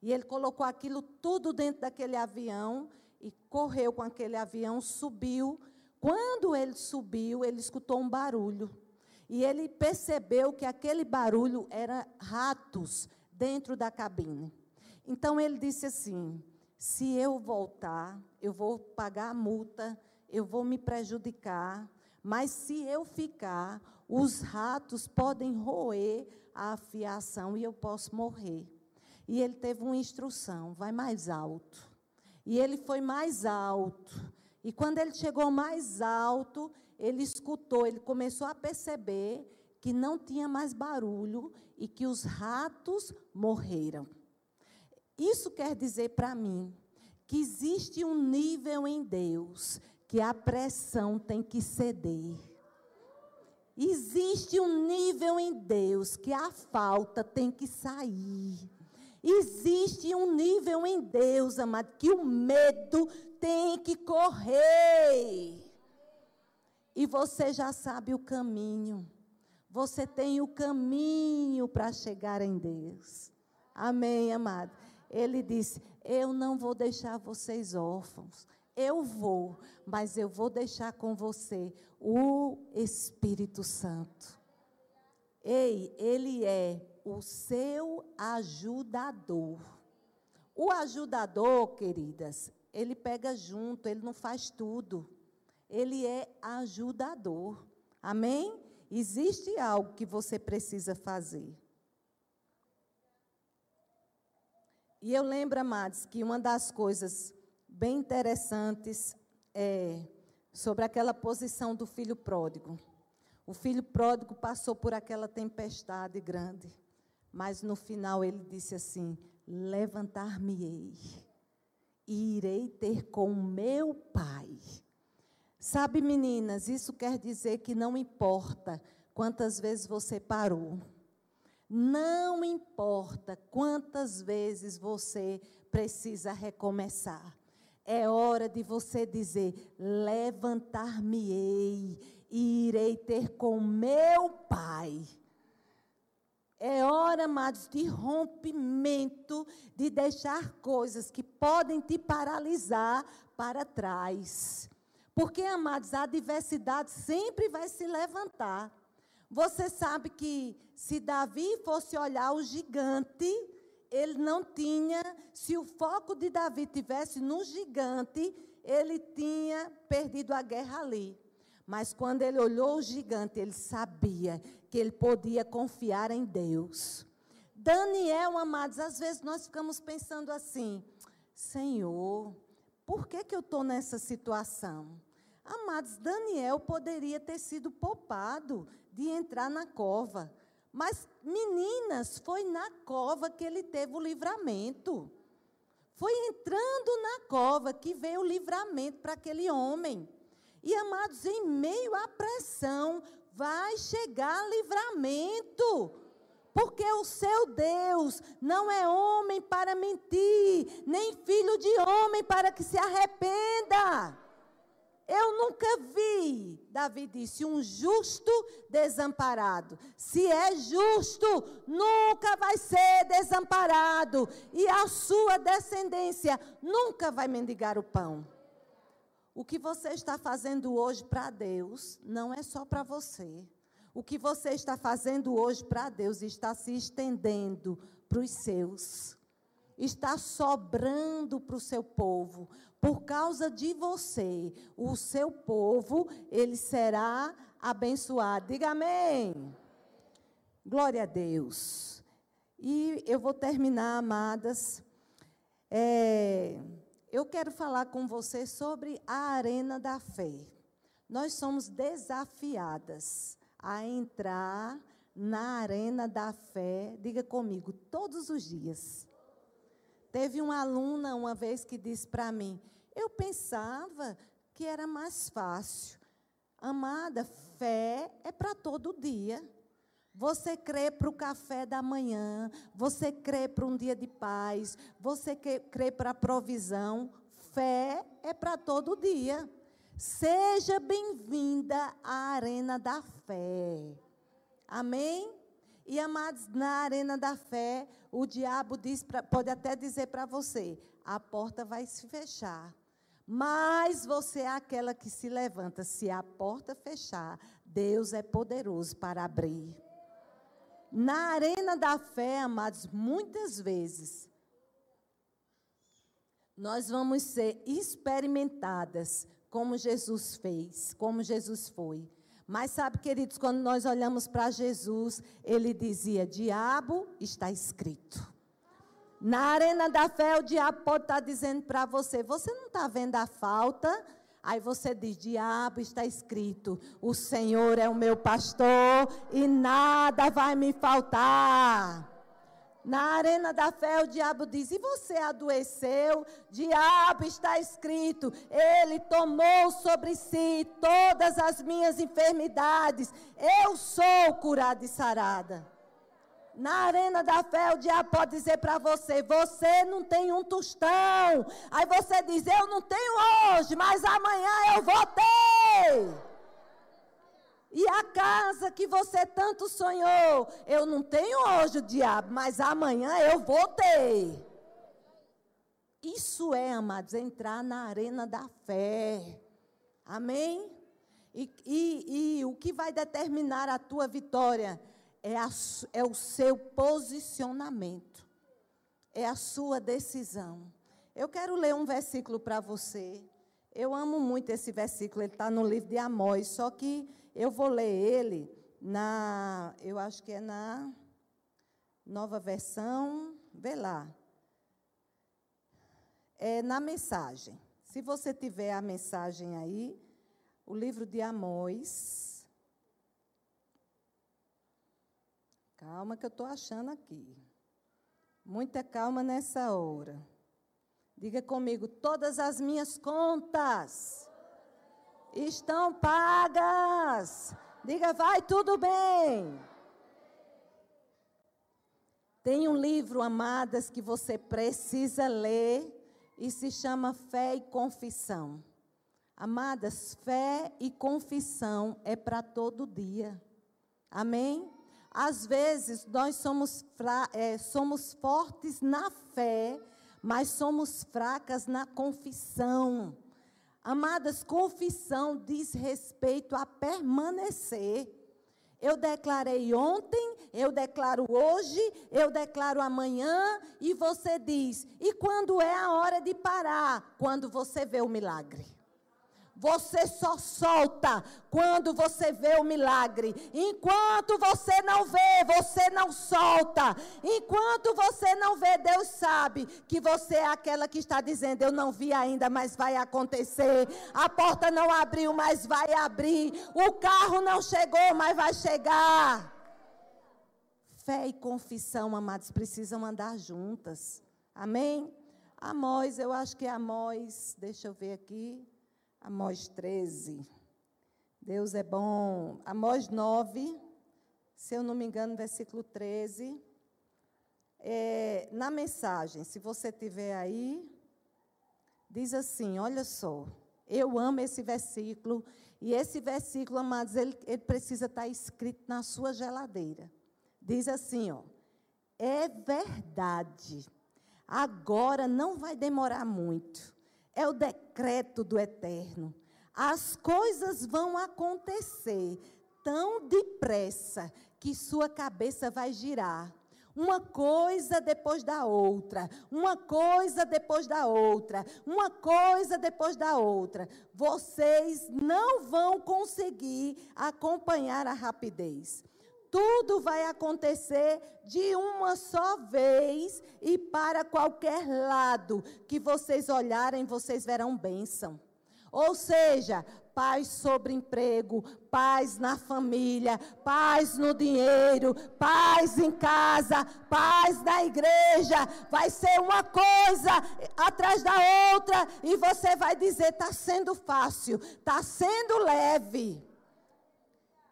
E ele colocou aquilo tudo dentro daquele avião e correu com aquele avião, subiu. Quando ele subiu, ele escutou um barulho. E ele percebeu que aquele barulho era ratos dentro da cabine. Então ele disse assim: se eu voltar, eu vou pagar a multa, eu vou me prejudicar, mas se eu ficar, os ratos podem roer a afiação e eu posso morrer. E ele teve uma instrução: vai mais alto. E ele foi mais alto. E quando ele chegou mais alto, ele escutou, ele começou a perceber que não tinha mais barulho e que os ratos morreram. Isso quer dizer para mim que existe um nível em Deus que a pressão tem que ceder. Existe um nível em Deus que a falta tem que sair. Existe um nível em Deus, amado, que o medo tem que correr. E você já sabe o caminho. Você tem o caminho para chegar em Deus. Amém, amado. Ele disse: Eu não vou deixar vocês órfãos. Eu vou, mas eu vou deixar com você o Espírito Santo. Ei, ele é o seu ajudador. O ajudador, queridas, ele pega junto, ele não faz tudo. Ele é ajudador. Amém? Existe algo que você precisa fazer. E eu lembro, amados, que uma das coisas bem interessantes é sobre aquela posição do filho pródigo. O filho pródigo passou por aquela tempestade grande. Mas no final ele disse assim: Levantar-me-ei e irei ter com meu pai. Sabe, meninas, isso quer dizer que não importa quantas vezes você parou. Não importa quantas vezes você precisa recomeçar. É hora de você dizer: levantar-me-ei e irei ter com meu Pai. É hora, amados, de rompimento, de deixar coisas que podem te paralisar para trás. Porque, amados, a adversidade sempre vai se levantar. Você sabe que se Davi fosse olhar o gigante, ele não tinha, se o foco de Davi tivesse no gigante, ele tinha perdido a guerra ali. Mas quando ele olhou o gigante, ele sabia que ele podia confiar em Deus. Daniel, amados, às vezes nós ficamos pensando assim: Senhor, por que, que eu estou nessa situação? Amados, Daniel poderia ter sido poupado de entrar na cova. Mas, meninas, foi na cova que ele teve o livramento. Foi entrando na cova que veio o livramento para aquele homem. E amados, em meio à pressão, vai chegar livramento. Porque o seu Deus não é homem para mentir, nem filho de homem para que se arrependa. Eu nunca vi, Davi disse, um justo desamparado. Se é justo, nunca vai ser desamparado. E a sua descendência nunca vai mendigar o pão. O que você está fazendo hoje para Deus não é só para você. O que você está fazendo hoje para Deus está se estendendo para os seus. Está sobrando para o seu povo. Por causa de você, o seu povo, ele será abençoado. Diga amém. Glória a Deus. E eu vou terminar, amadas. É, eu quero falar com você sobre a arena da fé. Nós somos desafiadas a entrar na arena da fé, diga comigo, todos os dias. Teve uma aluna uma vez que disse para mim: Eu pensava que era mais fácil. Amada, fé é para todo dia. Você crê para o café da manhã, você crê para um dia de paz, você crê para a provisão. Fé é para todo dia. Seja bem-vinda à arena da fé. Amém? E amados, na arena da fé, o diabo diz pra, pode até dizer para você: a porta vai se fechar. Mas você é aquela que se levanta. Se a porta fechar, Deus é poderoso para abrir. Na arena da fé, amados, muitas vezes, nós vamos ser experimentadas como Jesus fez, como Jesus foi. Mas sabe, queridos, quando nós olhamos para Jesus, ele dizia: Diabo está escrito. Na arena da fé, o diabo pode estar dizendo para você: Você não está vendo a falta? Aí você diz: Diabo, está escrito: O Senhor é o meu pastor e nada vai me faltar. Na arena da fé, o diabo diz: E você adoeceu? Diabo, está escrito: Ele tomou sobre si todas as minhas enfermidades. Eu sou curada e sarada. Na arena da fé, o diabo pode dizer para você: você não tem um tostão. Aí você diz: eu não tenho hoje, mas amanhã eu vou ter. E a casa que você tanto sonhou, eu não tenho hoje o diabo, mas amanhã eu vou ter. Isso é, amados, entrar na arena da fé. Amém? E, e, e o que vai determinar a tua vitória é, a, é o seu posicionamento, é a sua decisão. Eu quero ler um versículo para você. Eu amo muito esse versículo, ele está no livro de Amós, só que eu vou ler ele na, eu acho que é na nova versão, vê lá. É na mensagem. Se você tiver a mensagem aí, o livro de Amós, Calma que eu estou achando aqui. Muita calma nessa hora. Diga comigo, todas as minhas contas estão pagas. Diga, vai tudo bem. Tem um livro, amadas, que você precisa ler e se chama Fé e Confissão. Amadas, fé e confissão é para todo dia. Amém? Às vezes, nós somos, é, somos fortes na fé, mas somos fracas na confissão. Amadas, confissão diz respeito a permanecer. Eu declarei ontem, eu declaro hoje, eu declaro amanhã, e você diz: e quando é a hora de parar? Quando você vê o milagre. Você só solta quando você vê o milagre. Enquanto você não vê, você não solta. Enquanto você não vê, Deus sabe que você é aquela que está dizendo: Eu não vi ainda, mas vai acontecer. A porta não abriu, mas vai abrir. O carro não chegou, mas vai chegar. Fé e confissão, amados, precisam andar juntas. Amém? Amós, eu acho que é Amós, deixa eu ver aqui. Amós 13. Deus é bom. Amós 9, se eu não me engano, versículo 13. É, na mensagem, se você tiver aí, diz assim: olha só, eu amo esse versículo, e esse versículo, amados, ele, ele precisa estar escrito na sua geladeira. Diz assim: ó, é verdade, agora não vai demorar muito é o decreto do eterno. As coisas vão acontecer tão depressa que sua cabeça vai girar. Uma coisa depois da outra, uma coisa depois da outra, uma coisa depois da outra. Vocês não vão conseguir acompanhar a rapidez. Tudo vai acontecer de uma só vez e para qualquer lado que vocês olharem, vocês verão bênção. Ou seja, paz sobre emprego, paz na família, paz no dinheiro, paz em casa, paz na igreja. Vai ser uma coisa atrás da outra e você vai dizer: está sendo fácil, está sendo leve.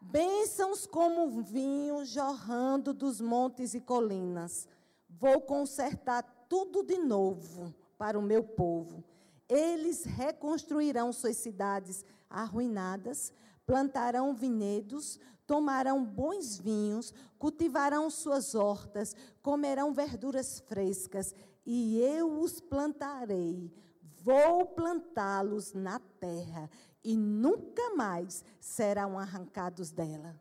Bênçãos como vinho jorrando dos montes e colinas. Vou consertar tudo de novo para o meu povo. Eles reconstruirão suas cidades arruinadas, plantarão vinhedos, tomarão bons vinhos, cultivarão suas hortas, comerão verduras frescas, e eu os plantarei, Vou plantá-los na terra e nunca mais serão arrancados dela.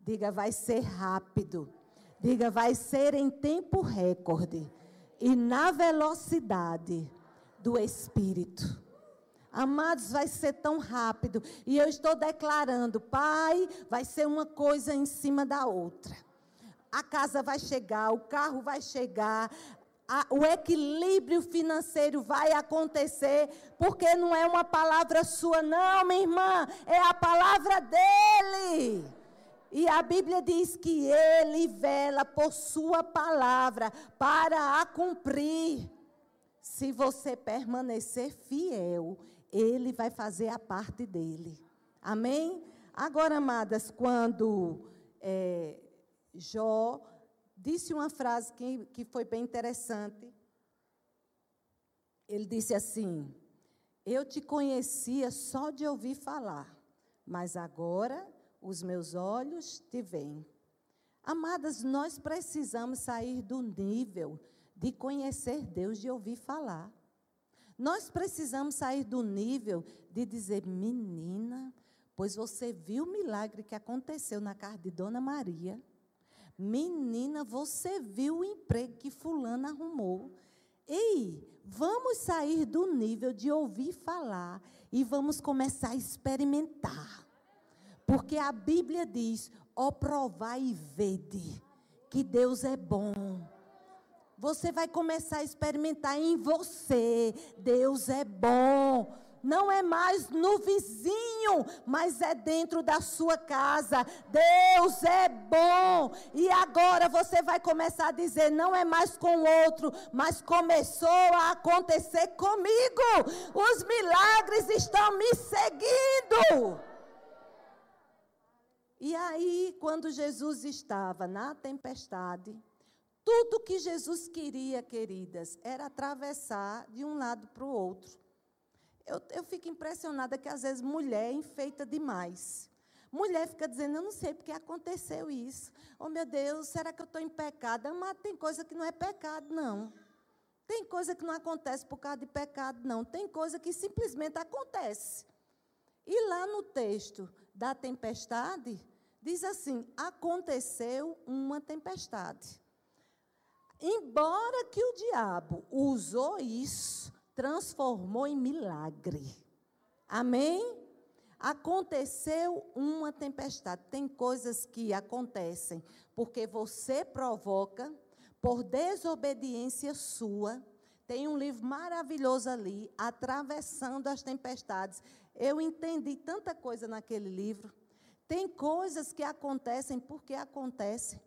Diga, vai ser rápido. Diga, vai ser em tempo recorde e na velocidade do Espírito. Amados, vai ser tão rápido. E eu estou declarando, Pai, vai ser uma coisa em cima da outra. A casa vai chegar, o carro vai chegar, a, o equilíbrio financeiro vai acontecer, porque não é uma palavra sua, não, minha irmã, é a palavra dele. E a Bíblia diz que ele vela por sua palavra para a cumprir. Se você permanecer fiel, ele vai fazer a parte dele. Amém? Agora, amadas, quando é, Jó disse uma frase que, que foi bem interessante. Ele disse assim: Eu te conhecia só de ouvir falar, mas agora os meus olhos te veem. Amadas, nós precisamos sair do nível de conhecer Deus, de ouvir falar. Nós precisamos sair do nível de dizer, menina, pois você viu o milagre que aconteceu na casa de Dona Maria. Menina, você viu o emprego que fulano arrumou. Ei, vamos sair do nível de ouvir falar e vamos começar a experimentar. Porque a Bíblia diz: ó, provai e vede que Deus é bom. Você vai começar a experimentar em você: Deus é bom. Não é mais no vizinho, mas é dentro da sua casa. Deus é bom. E agora você vai começar a dizer: não é mais com o outro, mas começou a acontecer comigo. Os milagres estão me seguindo. E aí, quando Jesus estava na tempestade, tudo que Jesus queria, queridas, era atravessar de um lado para o outro. Eu, eu fico impressionada que às vezes mulher enfeita demais. Mulher fica dizendo, eu não sei porque aconteceu isso. Oh, meu Deus, será que eu estou em pecado? Mas tem coisa que não é pecado, não. Tem coisa que não acontece por causa de pecado, não. Tem coisa que simplesmente acontece. E lá no texto da tempestade, Diz assim: aconteceu uma tempestade. Embora que o diabo usou isso, transformou em milagre. Amém? Aconteceu uma tempestade. Tem coisas que acontecem porque você provoca por desobediência sua. Tem um livro maravilhoso ali, Atravessando as Tempestades. Eu entendi tanta coisa naquele livro. Tem coisas que acontecem porque acontecem.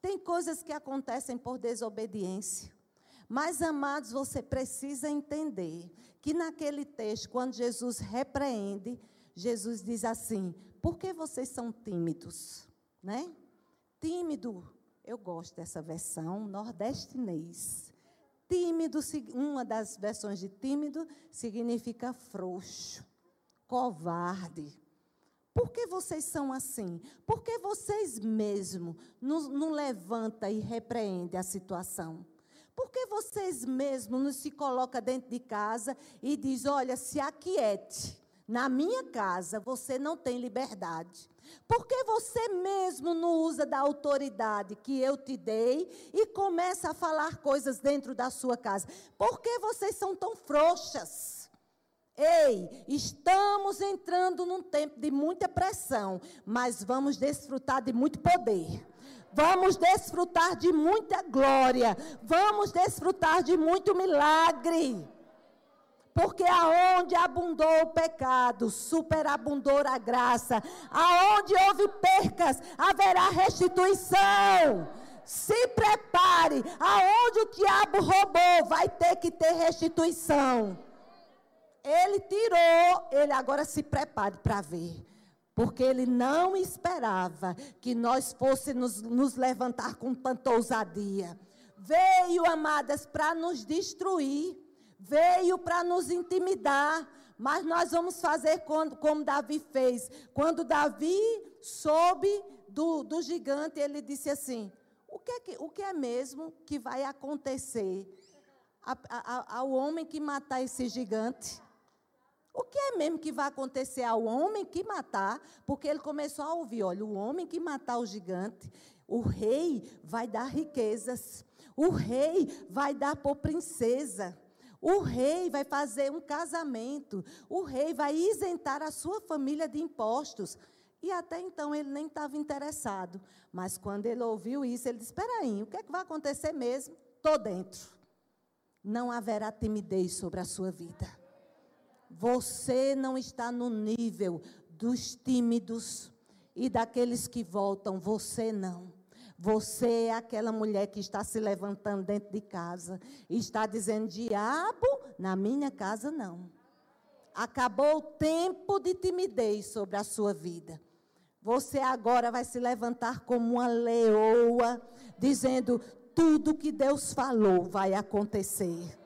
Tem coisas que acontecem por desobediência. Mas, amados, você precisa entender que naquele texto, quando Jesus repreende, Jesus diz assim: por que vocês são tímidos? Né? Tímido, eu gosto dessa versão, nordestinês. Tímido, uma das versões de tímido significa frouxo, covarde. Por que vocês são assim? Por que vocês mesmos não, não levantam e repreendem a situação? Por que vocês mesmos não se colocam dentro de casa e diz, olha, se aquiete. Na minha casa você não tem liberdade. Por que você mesmo não usa da autoridade que eu te dei e começa a falar coisas dentro da sua casa? Por que vocês são tão frouxas? Ei, estamos entrando num tempo de muita pressão, mas vamos desfrutar de muito poder. Vamos desfrutar de muita glória. Vamos desfrutar de muito milagre. Porque aonde abundou o pecado, superabundou a graça. Aonde houve percas, haverá restituição. Se prepare. Aonde o diabo roubou, vai ter que ter restituição. Ele tirou, ele agora se prepare para ver. Porque ele não esperava que nós fôssemos nos levantar com tanta ousadia. Veio, amadas, para nos destruir. Veio para nos intimidar. Mas nós vamos fazer como, como Davi fez. Quando Davi soube do, do gigante, ele disse assim: o que, é que, o que é mesmo que vai acontecer? ao homem que matar esse gigante. O que é mesmo que vai acontecer ao homem que matar? Porque ele começou a ouvir: olha, o homem que matar o gigante, o rei vai dar riquezas, o rei vai dar por princesa. O rei vai fazer um casamento. O rei vai isentar a sua família de impostos. E até então ele nem estava interessado. Mas quando ele ouviu isso, ele disse: Espera aí, o que é que vai acontecer mesmo? Estou dentro. Não haverá timidez sobre a sua vida. Você não está no nível dos tímidos e daqueles que voltam. Você não. Você é aquela mulher que está se levantando dentro de casa e está dizendo: Diabo, na minha casa não. Acabou o tempo de timidez sobre a sua vida. Você agora vai se levantar como uma leoa, dizendo: tudo que Deus falou vai acontecer.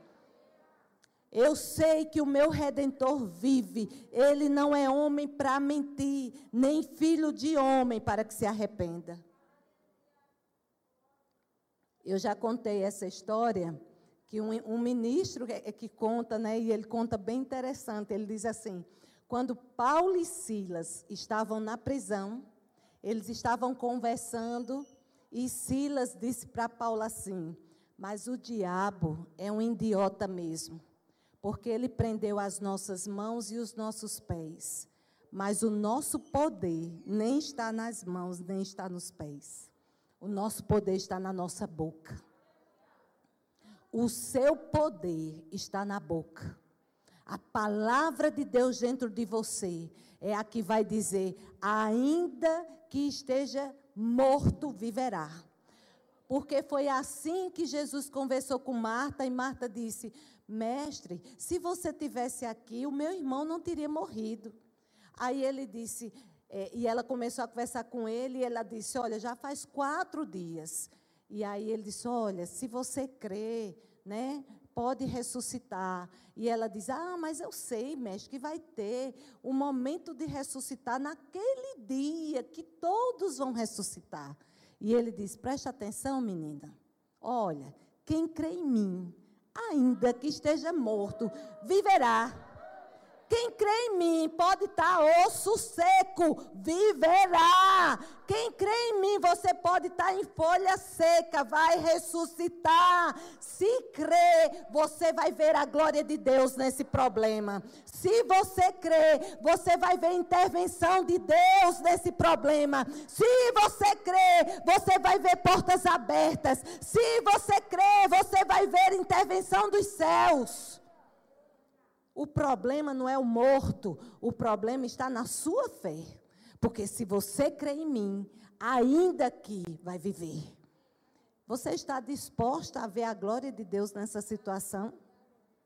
Eu sei que o meu redentor vive, ele não é homem para mentir, nem filho de homem para que se arrependa. Eu já contei essa história que um, um ministro que, que, conta, né, e ele conta bem interessante. Ele diz assim: quando Paulo e Silas estavam na prisão, eles estavam conversando e Silas disse para Paulo assim: Mas o diabo é um idiota mesmo, porque ele prendeu as nossas mãos e os nossos pés. Mas o nosso poder nem está nas mãos, nem está nos pés. O nosso poder está na nossa boca. O seu poder está na boca. A palavra de Deus dentro de você é a que vai dizer: ainda que esteja morto, viverá. Porque foi assim que Jesus conversou com Marta e Marta disse: Mestre, se você tivesse aqui, o meu irmão não teria morrido. Aí ele disse: é, e ela começou a conversar com ele e ela disse: Olha, já faz quatro dias. E aí ele disse: Olha, se você crê, né, pode ressuscitar. E ela diz: Ah, mas eu sei, mestre, que vai ter o um momento de ressuscitar naquele dia que todos vão ressuscitar. E ele diz: Presta atenção, menina. Olha, quem crê em mim, ainda que esteja morto, viverá. Quem crê em mim pode estar osso seco, viverá. Quem crê em mim, você pode estar em folha seca, vai ressuscitar. Se crê, você vai ver a glória de Deus nesse problema. Se você crê, você vai ver a intervenção de Deus nesse problema. Se você crê, você vai ver portas abertas. Se você crê, você vai ver intervenção dos céus. O problema não é o morto, o problema está na sua fé. Porque se você crê em mim, ainda que vai viver. Você está disposta a ver a glória de Deus nessa situação?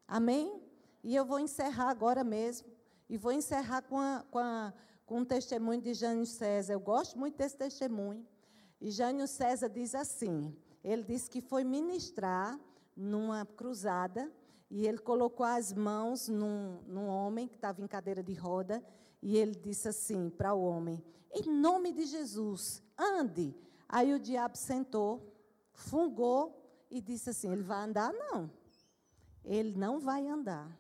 Amém? E eu vou encerrar agora mesmo. E vou encerrar com, a, com, a, com um testemunho de Jânio César. Eu gosto muito desse testemunho. E Jânio César diz assim: ele disse que foi ministrar numa cruzada e ele colocou as mãos num, num homem que estava em cadeira de roda. E ele disse assim para o homem: Em nome de Jesus, ande. Aí o diabo sentou, fungou e disse assim: Ele vai andar? Não. Ele não vai andar.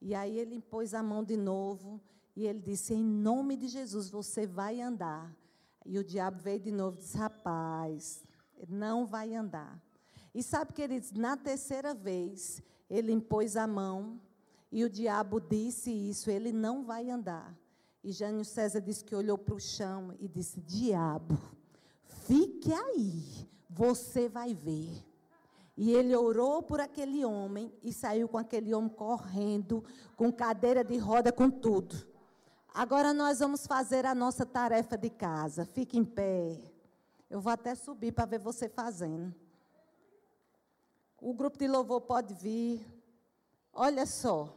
E aí ele pôs a mão de novo e ele disse: Em nome de Jesus, você vai andar. E o diabo veio de novo e disse: Rapaz, não vai andar. E sabe, queridos, na terceira vez, ele impôs a mão e o diabo disse isso, ele não vai andar. E Jânio César disse que olhou para o chão e disse: Diabo, fique aí, você vai ver. E ele orou por aquele homem e saiu com aquele homem correndo, com cadeira de roda, com tudo. Agora nós vamos fazer a nossa tarefa de casa. Fique em pé. Eu vou até subir para ver você fazendo. O grupo de louvor pode vir. Olha só.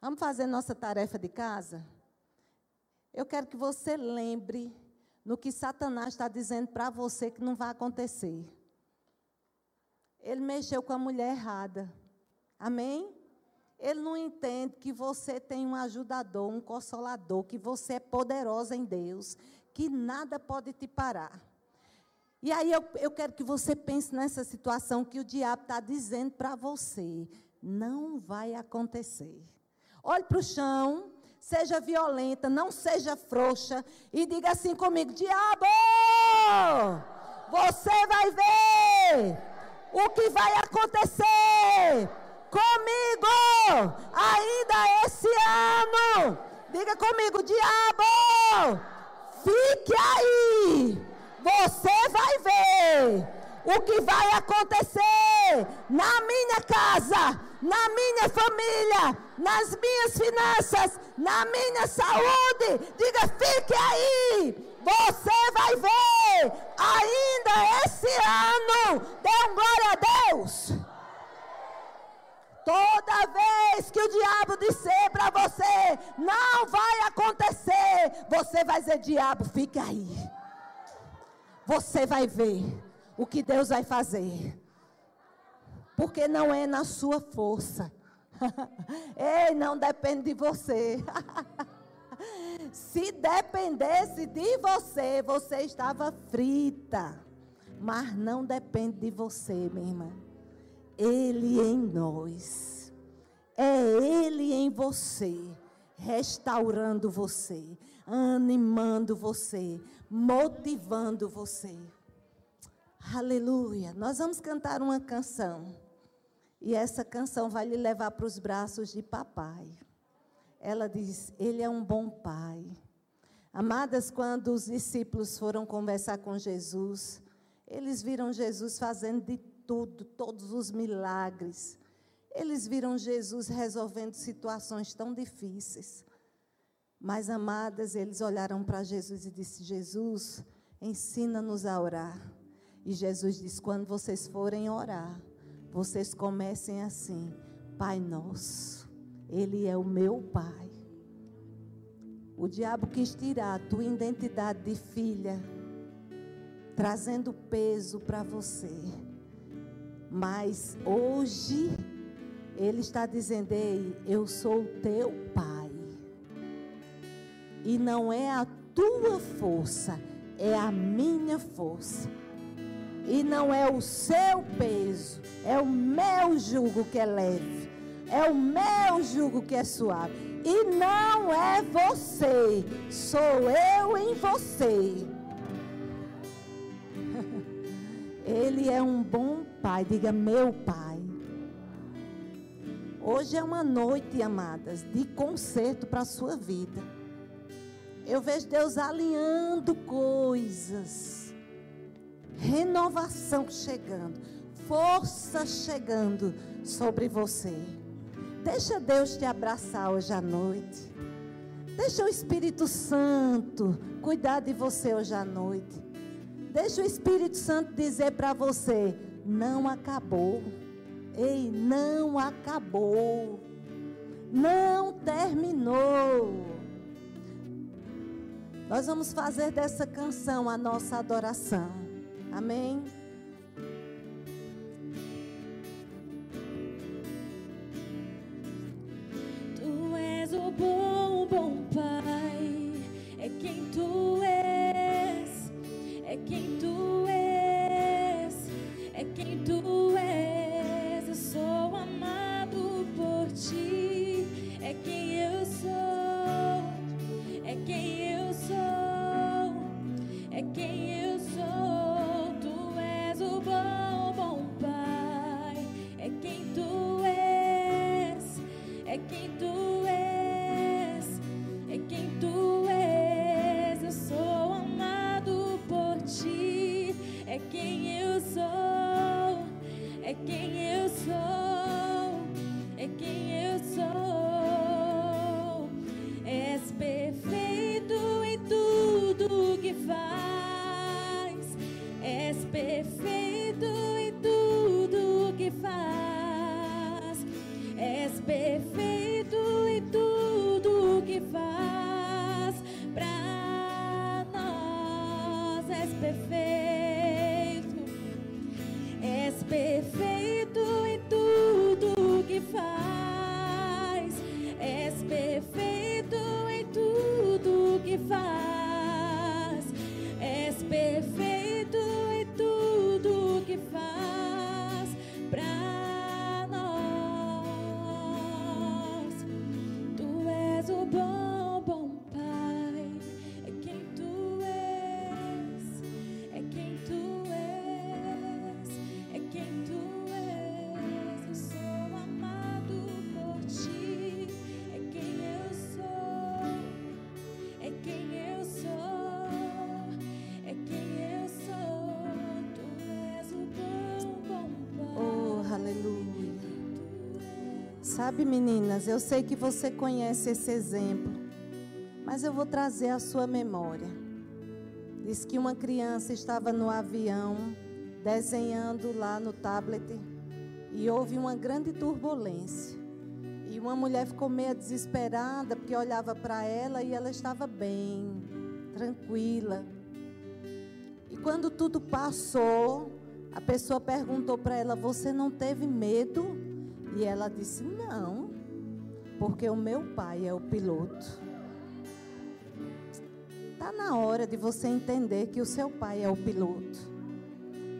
Vamos fazer nossa tarefa de casa? Eu quero que você lembre no que Satanás está dizendo para você que não vai acontecer. Ele mexeu com a mulher errada. Amém? Ele não entende que você tem um ajudador, um consolador, que você é poderosa em Deus, que nada pode te parar. E aí eu, eu quero que você pense nessa situação que o diabo está dizendo para você. não vai acontecer. Olhe para o chão, seja violenta, não seja frouxa e diga assim comigo: Diabo, você vai ver o que vai acontecer comigo ainda esse ano. Diga comigo: Diabo, fique aí, o que vai acontecer na minha casa, na minha família, nas minhas finanças, na minha saúde. Diga, fique aí. Você vai ver ainda esse ano. Dê um glória a Deus. Toda vez que o diabo disser para você, não vai acontecer, você vai dizer: diabo, fique aí. Você vai ver o que Deus vai fazer. Porque não é na sua força. Ei, não depende de você. Se dependesse de você, você estava frita. Mas não depende de você, minha irmã. Ele em nós. É Ele em você, restaurando você, animando você, motivando você. Aleluia. Nós vamos cantar uma canção. E essa canção vai lhe levar para os braços de papai. Ela diz: Ele é um bom pai. Amadas, quando os discípulos foram conversar com Jesus, eles viram Jesus fazendo de tudo, todos os milagres. Eles viram Jesus resolvendo situações tão difíceis. Mas, amadas, eles olharam para Jesus e disse: Jesus, ensina-nos a orar. E Jesus diz: quando vocês forem orar, vocês comecem assim: Pai nosso, Ele é o meu Pai. O diabo quis tirar a tua identidade de filha, trazendo peso para você. Mas hoje, Ele está dizendo: Ei, eu sou o teu Pai. E não é a tua força, é a minha força. E não é o seu peso, é o meu jugo que é leve. É o meu jugo que é suave. E não é você, sou eu em você. Ele é um bom pai, diga meu pai. Hoje é uma noite, amadas, de conserto para a sua vida. Eu vejo Deus alinhando coisas renovação chegando, força chegando sobre você. Deixa Deus te abraçar hoje à noite. Deixa o Espírito Santo cuidar de você hoje à noite. Deixa o Espírito Santo dizer para você: não acabou. Ei, não acabou. Não terminou. Nós vamos fazer dessa canção a nossa adoração. Amém. Tu és o bom, bom Pai. É quem tu és. É quem tu és. É quem tu és. Eu sou amado por ti. É quem é quem tu és, é quem tu és. Eu sou amado por ti, é quem eu sou, é quem eu sou, é quem eu sou. És perfeito em tudo que faz, és perfeito. perfeito em tudo que faz. Pra nós és perfeito. Sabe, meninas, eu sei que você conhece esse exemplo, mas eu vou trazer à sua memória. Diz que uma criança estava no avião desenhando lá no tablet e houve uma grande turbulência. E uma mulher ficou meio desesperada porque olhava para ela e ela estava bem, tranquila. E quando tudo passou, a pessoa perguntou para ela: Você não teve medo? E ela disse: Não, porque o meu pai é o piloto. Está na hora de você entender que o seu pai é o piloto.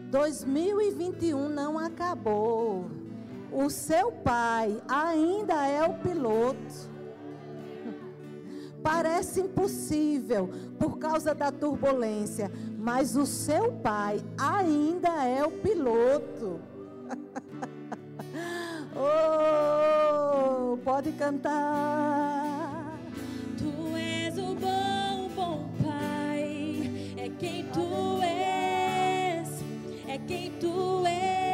2021 não acabou. O seu pai ainda é o piloto. Parece impossível por causa da turbulência, mas o seu pai ainda é o piloto. Oh, pode cantar. Tu és o bom, bom pai, é quem tu és, é quem tu és,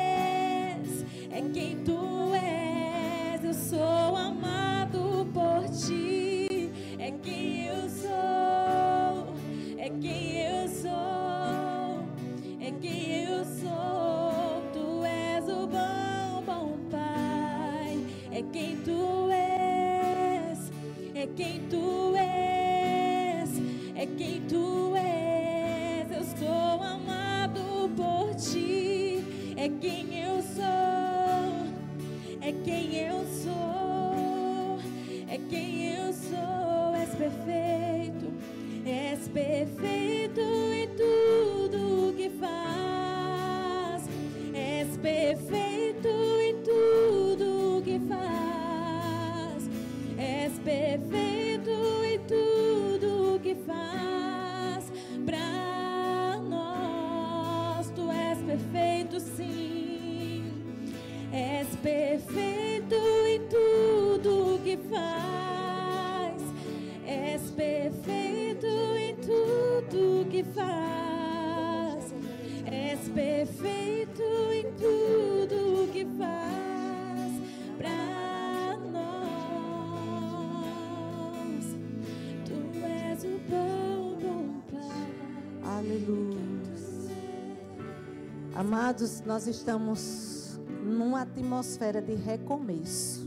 Amados, nós estamos numa atmosfera de recomeço.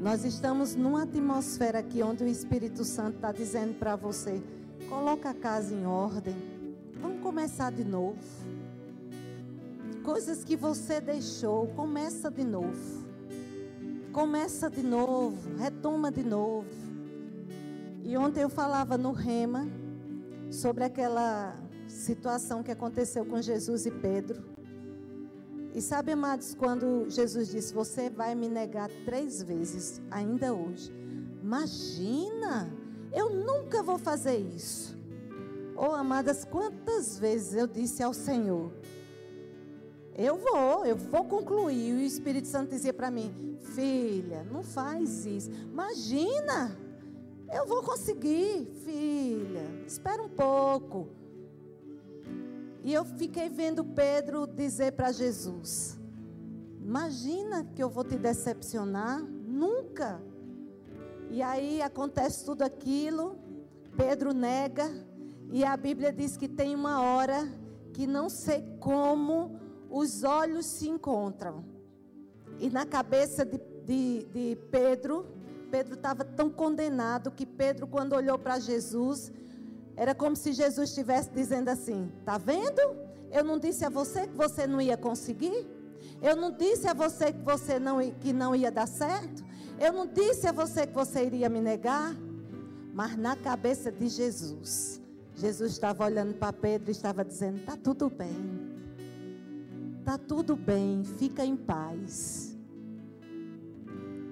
Nós estamos numa atmosfera aqui onde o Espírito Santo está dizendo para você: coloca a casa em ordem, vamos começar de novo. Coisas que você deixou, começa de novo. Começa de novo, retoma de novo. E ontem eu falava no Rema sobre aquela situação que aconteceu com Jesus e Pedro. E sabe, amados, quando Jesus disse: Você vai me negar três vezes, ainda hoje. Imagina, eu nunca vou fazer isso. Oh, amadas, quantas vezes eu disse ao Senhor: Eu vou, eu vou concluir. E o Espírito Santo dizia para mim: Filha, não faz isso. Imagina, eu vou conseguir, filha. Espera um pouco. E eu fiquei vendo Pedro dizer para Jesus: Imagina que eu vou te decepcionar? Nunca. E aí acontece tudo aquilo, Pedro nega, e a Bíblia diz que tem uma hora que não sei como os olhos se encontram. E na cabeça de, de, de Pedro, Pedro estava tão condenado que Pedro, quando olhou para Jesus, era como se Jesus estivesse dizendo assim: Tá vendo? Eu não disse a você que você não ia conseguir? Eu não disse a você que você não, que não ia dar certo? Eu não disse a você que você iria me negar? Mas na cabeça de Jesus, Jesus estava olhando para Pedro e estava dizendo: Tá tudo bem. Tá tudo bem, fica em paz.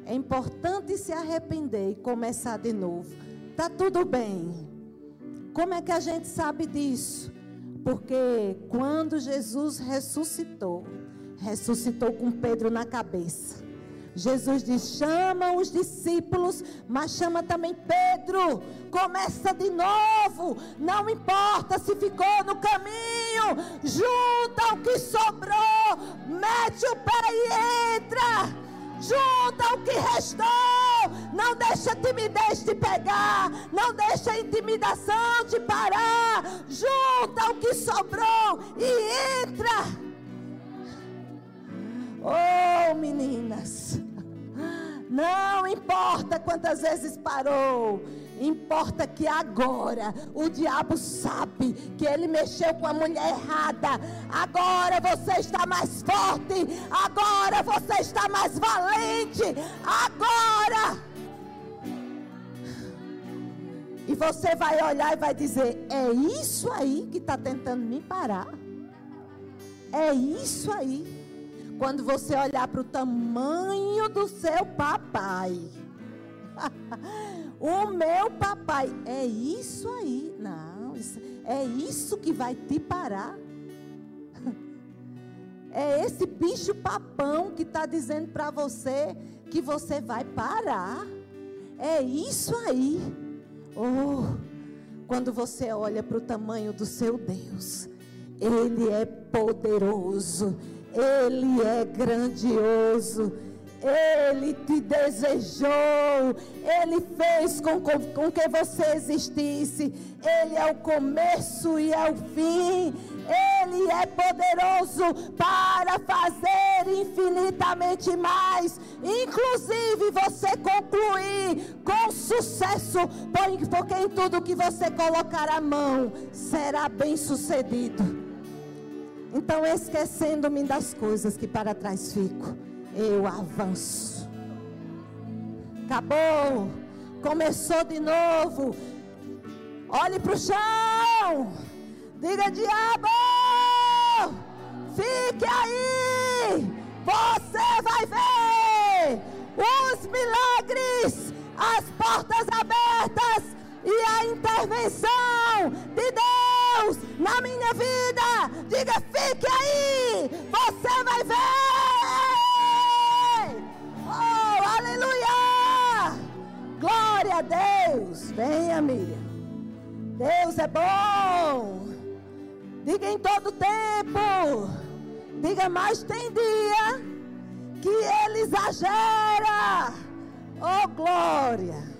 É importante se arrepender e começar de novo. Tá tudo bem. Como é que a gente sabe disso? Porque quando Jesus ressuscitou, ressuscitou com Pedro na cabeça. Jesus diz: chama os discípulos, mas chama também Pedro. Começa de novo. Não importa se ficou no caminho. Junta o que sobrou. Mete o pé e entra. Junta o que restou. Não deixa a timidez te pegar. Não deixa a intimidação te parar. Junta o que sobrou e entra. Oh, meninas. Não importa quantas vezes parou. Importa que agora o diabo sabe que ele mexeu com a mulher errada. Agora você está mais forte. Agora você está mais valente. Agora. E você vai olhar e vai dizer: É isso aí que está tentando me parar. É isso aí. Quando você olhar para o tamanho do seu papai. o meu papai. É isso aí. Não, é isso que vai te parar. É esse bicho papão que está dizendo para você que você vai parar. É isso aí. Oh, quando você olha para o tamanho do seu Deus, Ele é poderoso, Ele é grandioso. Ele te desejou, Ele fez com, com, com, que você existisse. Ele é o começo e é o fim. Ele é poderoso para fazer infinitamente mais, inclusive você concluir com sucesso, porque em tudo que você colocar a mão será bem sucedido. Então, esquecendo-me das coisas que para trás fico eu avanço. Acabou. Começou de novo. Olhe para o chão. Diga, diabo, fique aí. Você vai ver os milagres, as portas abertas e a intervenção de Deus na minha vida. Diga, fique aí. Você vai ver. Glória a Deus! Venha, Miriam. Deus é bom. Diga em todo tempo. Diga, mas tem dia que ele exagera. Oh, glória!